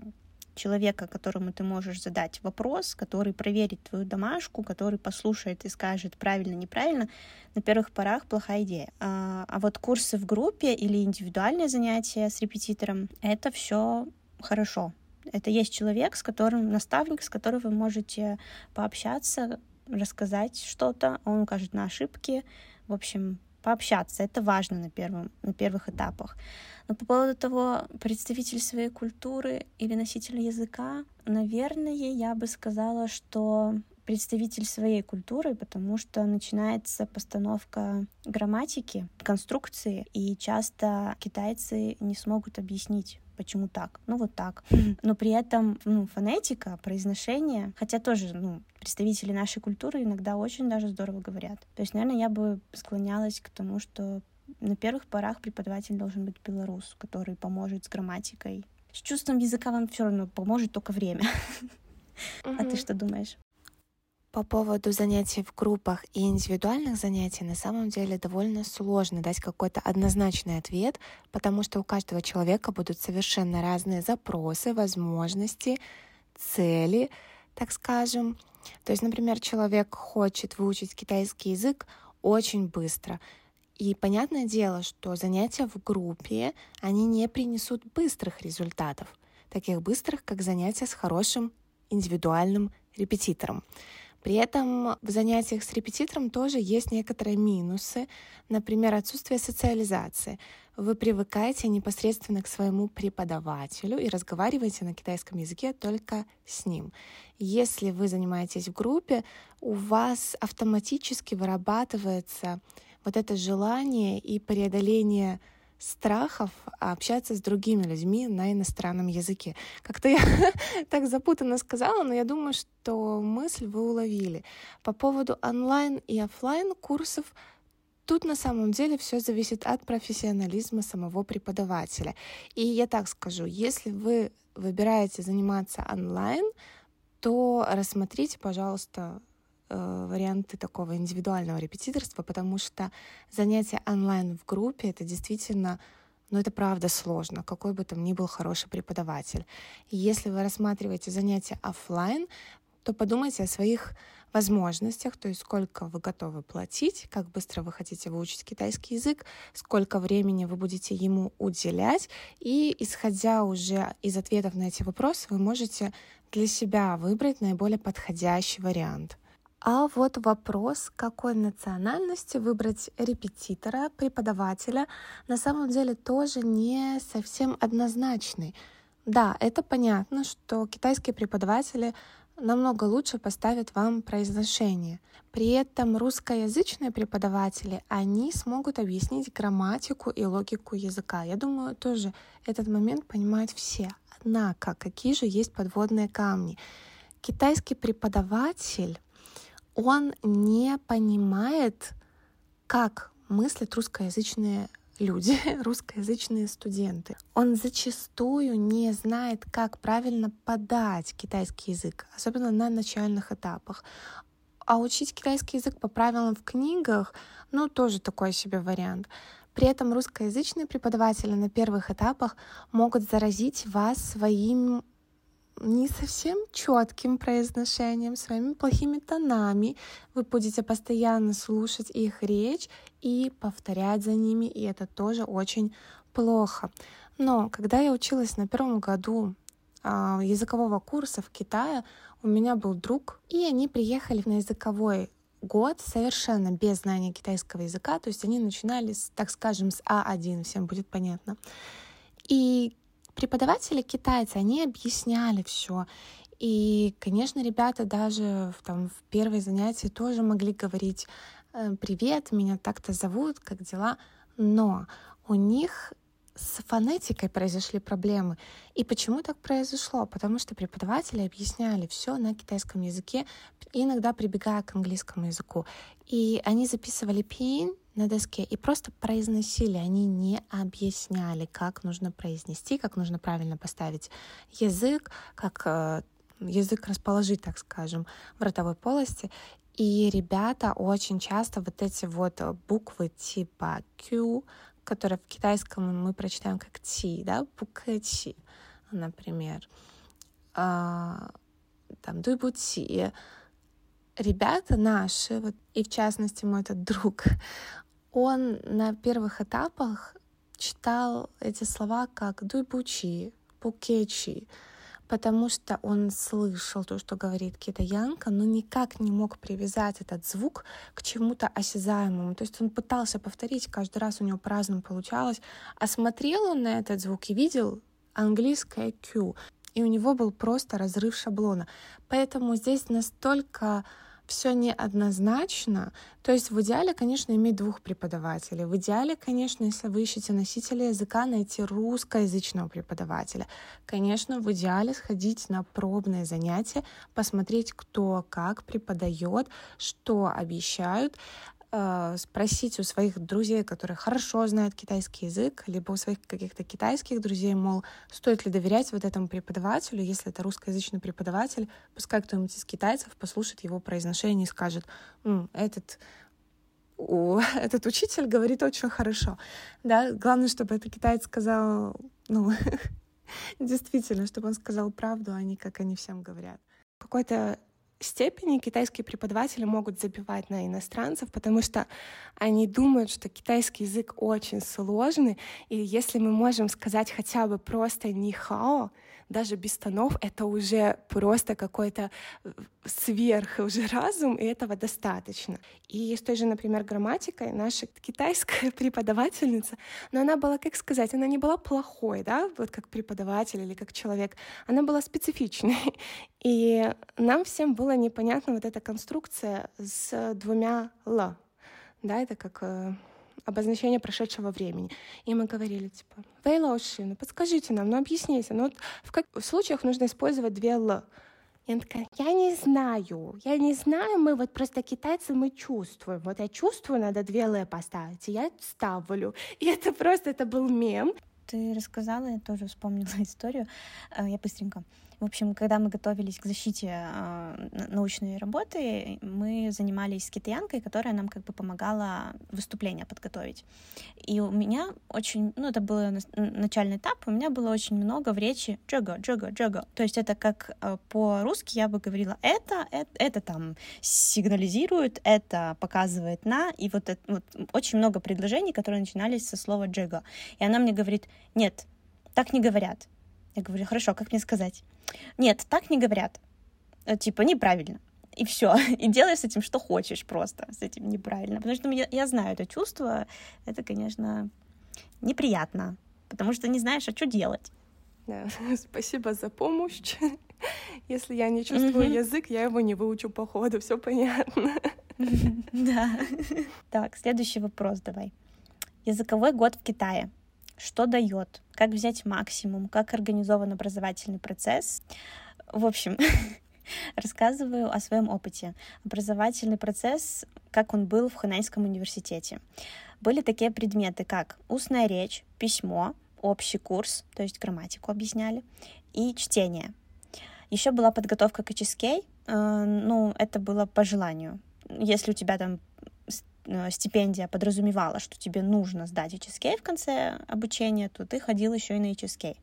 человека, которому ты можешь задать вопрос, который проверит твою домашку, который послушает и скажет правильно, неправильно, на первых порах плохая идея. А, а вот курсы в группе или индивидуальные занятия с репетитором — это все хорошо. Это есть человек, с которым, наставник, с которым вы можете пообщаться, рассказать что-то, он укажет на ошибки. В общем, пообщаться. Это важно на, первом, на первых этапах. Но по поводу того, представитель своей культуры или носитель языка, наверное, я бы сказала, что представитель своей культуры, потому что начинается постановка грамматики, конструкции, и часто китайцы не смогут объяснить почему так, ну вот так. Но при этом ну, фонетика, произношение, хотя тоже ну, представители нашей культуры иногда очень даже здорово говорят. То есть, наверное, я бы склонялась к тому, что на первых порах преподаватель должен быть белорус, который поможет с грамматикой. С чувством языка вам все равно поможет только время. А ты что думаешь? По поводу занятий в группах и индивидуальных занятий на самом деле довольно сложно дать какой-то однозначный ответ, потому что у каждого человека будут совершенно разные запросы, возможности, цели, так скажем. То есть, например, человек хочет выучить китайский язык очень быстро. И понятное дело, что занятия в группе, они не принесут быстрых результатов, таких быстрых, как занятия с хорошим индивидуальным репетитором. При этом в занятиях с репетитором тоже есть некоторые минусы, например, отсутствие социализации. Вы привыкаете непосредственно к своему преподавателю и разговариваете на китайском языке только с ним. Если вы занимаетесь в группе, у вас автоматически вырабатывается вот это желание и преодоление страхов общаться с другими людьми на иностранном языке. Как-то я так запутанно сказала, но я думаю, что мысль вы уловили. По поводу онлайн и офлайн курсов Тут на самом деле все зависит от профессионализма самого преподавателя. И я так скажу, если вы выбираете заниматься онлайн, то рассмотрите, пожалуйста, варианты такого индивидуального репетиторства, потому что занятия онлайн в группе это действительно но ну, это правда сложно, какой бы там ни был хороший преподаватель. И если вы рассматриваете занятия офлайн, то подумайте о своих возможностях, то есть сколько вы готовы платить, как быстро вы хотите выучить китайский язык, сколько времени вы будете ему уделять, и исходя уже из ответов на эти вопросы, вы можете для себя выбрать наиболее подходящий вариант. А вот вопрос, какой национальности выбрать репетитора, преподавателя, на самом деле тоже не совсем однозначный. Да, это понятно, что китайские преподаватели намного лучше поставят вам произношение. При этом русскоязычные преподаватели, они смогут объяснить грамматику и логику языка. Я думаю, тоже этот момент понимают все. Однако, какие же есть подводные камни? Китайский преподаватель он не понимает, как мыслят русскоязычные люди, русскоязычные студенты. Он зачастую не знает, как правильно подать китайский язык, особенно на начальных этапах. А учить китайский язык по правилам в книгах, ну, тоже такой себе вариант. При этом русскоязычные преподаватели на первых этапах могут заразить вас своим не совсем четким произношением, своими плохими тонами. Вы будете постоянно слушать их речь и повторять за ними, и это тоже очень плохо. Но когда я училась на первом году а, языкового курса в Китае, у меня был друг, и они приехали на языковой год совершенно без знания китайского языка, то есть они начинали, так скажем, с А1, всем будет понятно. И преподаватели китайцы, они объясняли все. И, конечно, ребята даже в, там, в первой занятии тоже могли говорить «Э, «Привет, меня так-то зовут, как дела?» Но у них с фонетикой произошли проблемы. И почему так произошло? Потому что преподаватели объясняли все на китайском языке, иногда прибегая к английскому языку. И они записывали пин на доске и просто произносили, они не объясняли, как нужно произнести, как нужно правильно поставить язык, как э, язык расположить, так скажем, в ротовой полости. И ребята очень часто вот эти вот буквы типа Q, которые в китайском мы прочитаем как Ти, да, буква Ти, например, а, там Дуйбути, ребята наши, вот, и в частности мой этот друг, он на первых этапах читал эти слова как дуйбучи, пукечи, потому что он слышал то, что говорит китаянка, но никак не мог привязать этот звук к чему-то осязаемому. То есть он пытался повторить, каждый раз у него по-разному получалось, а смотрел он на этот звук и видел английское Q, и у него был просто разрыв шаблона. Поэтому здесь настолько все неоднозначно. То есть в идеале, конечно, иметь двух преподавателей. В идеале, конечно, если вы ищете носителя языка, найти русскоязычного преподавателя. Конечно, в идеале сходить на пробные занятия, посмотреть, кто как преподает, что обещают. Э, спросить у своих друзей, которые хорошо знают китайский язык, либо у своих каких-то китайских друзей, мол, стоит ли доверять вот этому преподавателю, если это русскоязычный преподаватель, пускай кто-нибудь из китайцев послушает его произношение и скажет, М, этот у, этот учитель говорит очень хорошо. Да, главное, чтобы этот китаец сказал, ну, действительно, чтобы он сказал правду, а не как они всем говорят. Какой-то степени китайские преподаватели могут забивать на иностранцев, потому что они думают, что китайский язык очень сложный, и если мы можем сказать хотя бы просто «нихао», даже без тонов, это уже просто какой-то э, сверх уже разум, и этого достаточно. И с той же, например, грамматикой наша китайская преподавательница, но она была, как сказать, она не была плохой, да, вот как преподаватель или как человек, она была специфичной. И нам всем было непонятна вот эта конструкция с двумя «л», да, это как э, обозначение прошедшего времени. И мы говорили, типа, Вейлоши, ну подскажите нам, ну объясните. Ну вот в каких случаях нужно использовать две «л»? И она такая, я не знаю, я не знаю, мы вот просто китайцы, мы чувствуем. Вот я чувствую, надо две «л» поставить, и я ставлю. И это просто, это был мем. Ты рассказала, я тоже вспомнила историю. Э, я быстренько. В общем, когда мы готовились к защите э, научной работы, мы занимались с китаянкой, которая нам как бы помогала выступление подготовить. И у меня очень, ну, это был начальный этап, у меня было очень много в речи джога, джога, джога. То есть это как э, по-русски я бы говорила это, это, это там сигнализирует, это показывает на, и вот, это, вот очень много предложений, которые начинались со слова джога. И она мне говорит, нет, так не говорят. Я говорю, хорошо, как мне сказать? Нет, так не говорят. Э, типа, неправильно. И все. И делай с этим, что хочешь просто. С этим неправильно. Потому что я, я знаю это чувство. Это, конечно, неприятно. Потому что не знаешь, а что делать. Да. Спасибо за помощь. Если я не чувствую mm-hmm. язык, я его не выучу по ходу. Все понятно. Да. Так, следующий вопрос давай. Языковой год в Китае что дает, как взять максимум, как организован образовательный процесс. В общем, рассказываю о своем опыте. Образовательный процесс, как он был в Хананьском университете. Были такие предметы, как устная речь, письмо, общий курс, то есть грамматику объясняли, и чтение. Еще была подготовка к HSK, э, ну, это было по желанию. Если у тебя там стипендия подразумевала, что тебе нужно сдать HSK в конце обучения, то ты ходил еще и на HSK.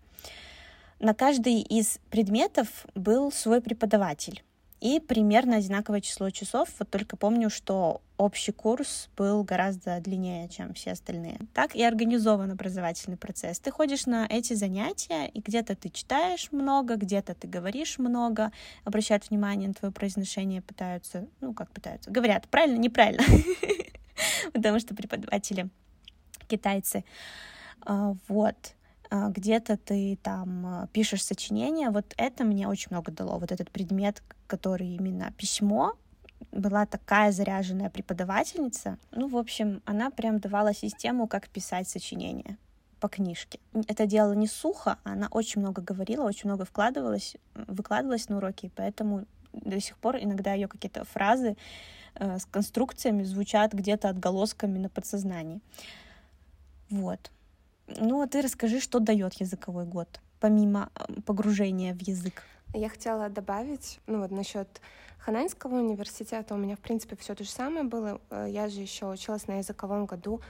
На каждый из предметов был свой преподаватель и примерно одинаковое число часов. Вот только помню, что общий курс был гораздо длиннее, чем все остальные. Так и организован образовательный процесс. Ты ходишь на эти занятия, и где-то ты читаешь много, где-то ты говоришь много, обращают внимание на твое произношение, пытаются, ну как пытаются, говорят правильно, неправильно, потому что преподаватели китайцы. А, вот а, где-то ты там а, пишешь сочинение, вот это мне очень много дало, вот этот предмет, который именно письмо, была такая заряженная преподавательница. Ну, в общем, она прям давала систему, как писать сочинение по книжке. Это делала не сухо, она очень много говорила, очень много вкладывалась, выкладывалась на уроки, поэтому до сих пор иногда ее какие-то фразы с конструкциями звучат где-то отголосками на подсознании. Вот. Ну, а ты расскажи, что дает языковой год, помимо э, погружения в язык. Я хотела добавить, ну вот насчет Хананьского университета у меня, в принципе, все то же самое было. Э, я же еще училась на языковом году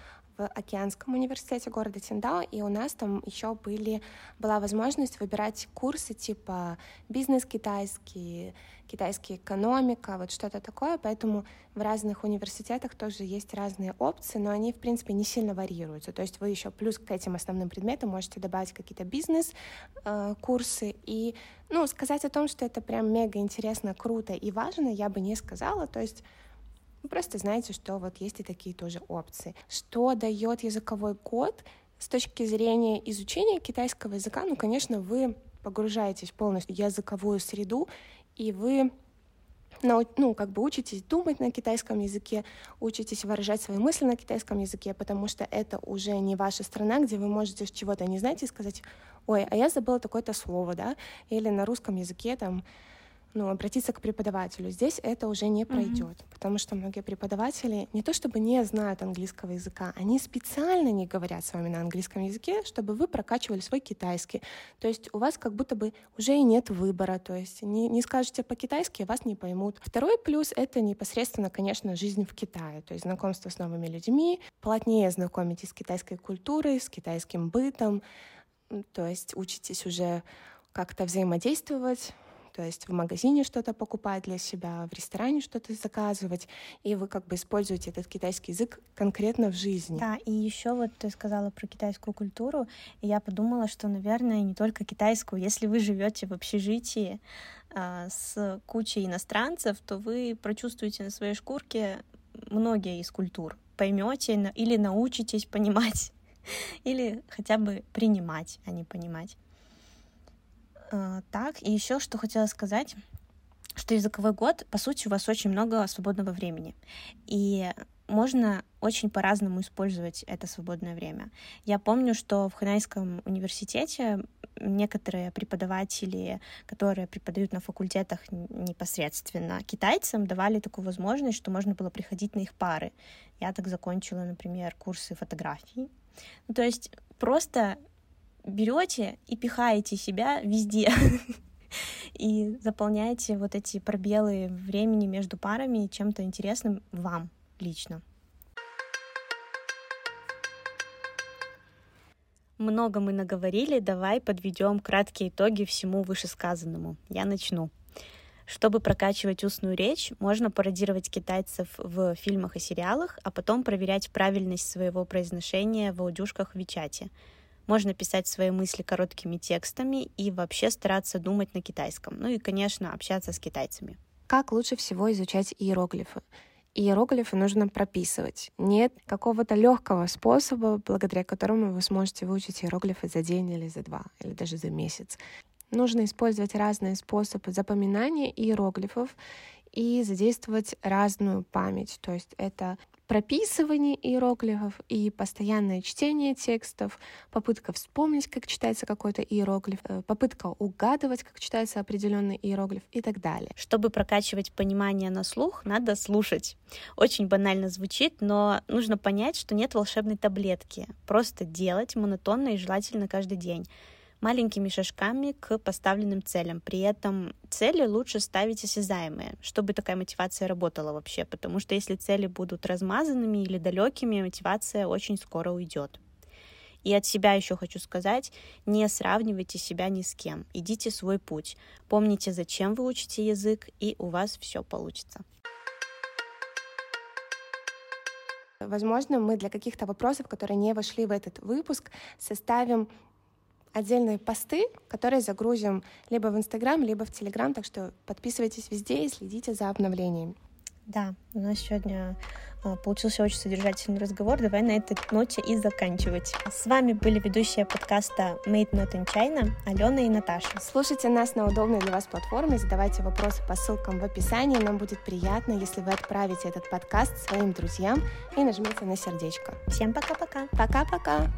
Океанском университете города Тиндао, и у нас там еще были, была возможность выбирать курсы типа бизнес китайский, китайский экономика, вот что-то такое, поэтому в разных университетах тоже есть разные опции, но они, в принципе, не сильно варьируются. То есть вы еще плюс к этим основным предметам можете добавить какие-то бизнес-курсы, э, и, ну, сказать о том, что это прям мега интересно, круто и важно, я бы не сказала, то есть вы просто знаете, что вот есть и такие тоже опции. Что дает языковой код с точки зрения изучения китайского языка? Ну, конечно, вы погружаетесь полностью в языковую среду, и вы ну, как бы учитесь думать на китайском языке, учитесь выражать свои мысли на китайском языке, потому что это уже не ваша страна, где вы можете чего-то не знать и сказать, ой, а я забыла такое-то слово, да, или на русском языке там ну, обратиться к преподавателю. Здесь это уже не пройдет, mm-hmm. потому что многие преподаватели не то чтобы не знают английского языка, они специально не говорят с вами на английском языке, чтобы вы прокачивали свой китайский. То есть у вас как будто бы уже и нет выбора, то есть не, не скажете по-китайски, вас не поймут. Второй плюс — это непосредственно, конечно, жизнь в Китае, то есть знакомство с новыми людьми, плотнее знакомитесь с китайской культурой, с китайским бытом, то есть учитесь уже как-то взаимодействовать то есть в магазине что-то покупать для себя, в ресторане что-то заказывать, и вы как бы используете этот китайский язык конкретно в жизни. Да, и еще вот ты сказала про китайскую культуру, и я подумала, что, наверное, не только китайскую. Если вы живете в общежитии а, с кучей иностранцев, то вы прочувствуете на своей шкурке многие из культур, поймете или научитесь понимать, или хотя бы принимать, а не понимать. Э, так, и еще что хотела сказать, что языковой год, по сути, у вас очень много свободного времени. И можно очень по-разному использовать это свободное время. Я помню, что в Ханайском университете некоторые преподаватели, которые преподают на факультетах непосредственно китайцам, давали такую возможность, что можно было приходить на их пары. Я так закончила, например, курсы фотографии. Ну, то есть просто берете и пихаете себя везде. И заполняете вот эти пробелы времени между парами чем-то интересным вам лично. Много мы наговорили, давай подведем краткие итоги всему вышесказанному. Я начну. Чтобы прокачивать устную речь, можно пародировать китайцев в фильмах и сериалах, а потом проверять правильность своего произношения в аудюшках в Вичате. Можно писать свои мысли короткими текстами и вообще стараться думать на китайском. Ну и, конечно, общаться с китайцами. Как лучше всего изучать иероглифы? Иероглифы нужно прописывать. Нет какого-то легкого способа, благодаря которому вы сможете выучить иероглифы за день или за два, или даже за месяц. Нужно использовать разные способы запоминания иероглифов и задействовать разную память. То есть это прописывание иероглифов и постоянное чтение текстов, попытка вспомнить, как читается какой-то иероглиф, э, попытка угадывать, как читается определенный иероглиф и так далее. Чтобы прокачивать понимание на слух, надо слушать. Очень банально звучит, но нужно понять, что нет волшебной таблетки. Просто делать монотонно и желательно каждый день маленькими шажками к поставленным целям. При этом цели лучше ставить осязаемые, чтобы такая мотивация работала вообще, потому что если цели будут размазанными или далекими, мотивация очень скоро уйдет. И от себя еще хочу сказать, не сравнивайте себя ни с кем, идите свой путь, помните, зачем вы учите язык, и у вас все получится. Возможно, мы для каких-то вопросов, которые не вошли в этот выпуск, составим отдельные посты, которые загрузим либо в Инстаграм, либо в Телеграм, так что подписывайтесь везде и следите за обновлениями. Да, у нас сегодня а, получился очень содержательный разговор. Давай на этой ноте и заканчивать. С вами были ведущие подкаста Made Not in China Алена и Наташа. Слушайте нас на удобной для вас платформе, задавайте вопросы по ссылкам в описании. Нам будет приятно, если вы отправите этот подкаст своим друзьям и нажмите на сердечко. Всем пока-пока. Пока-пока.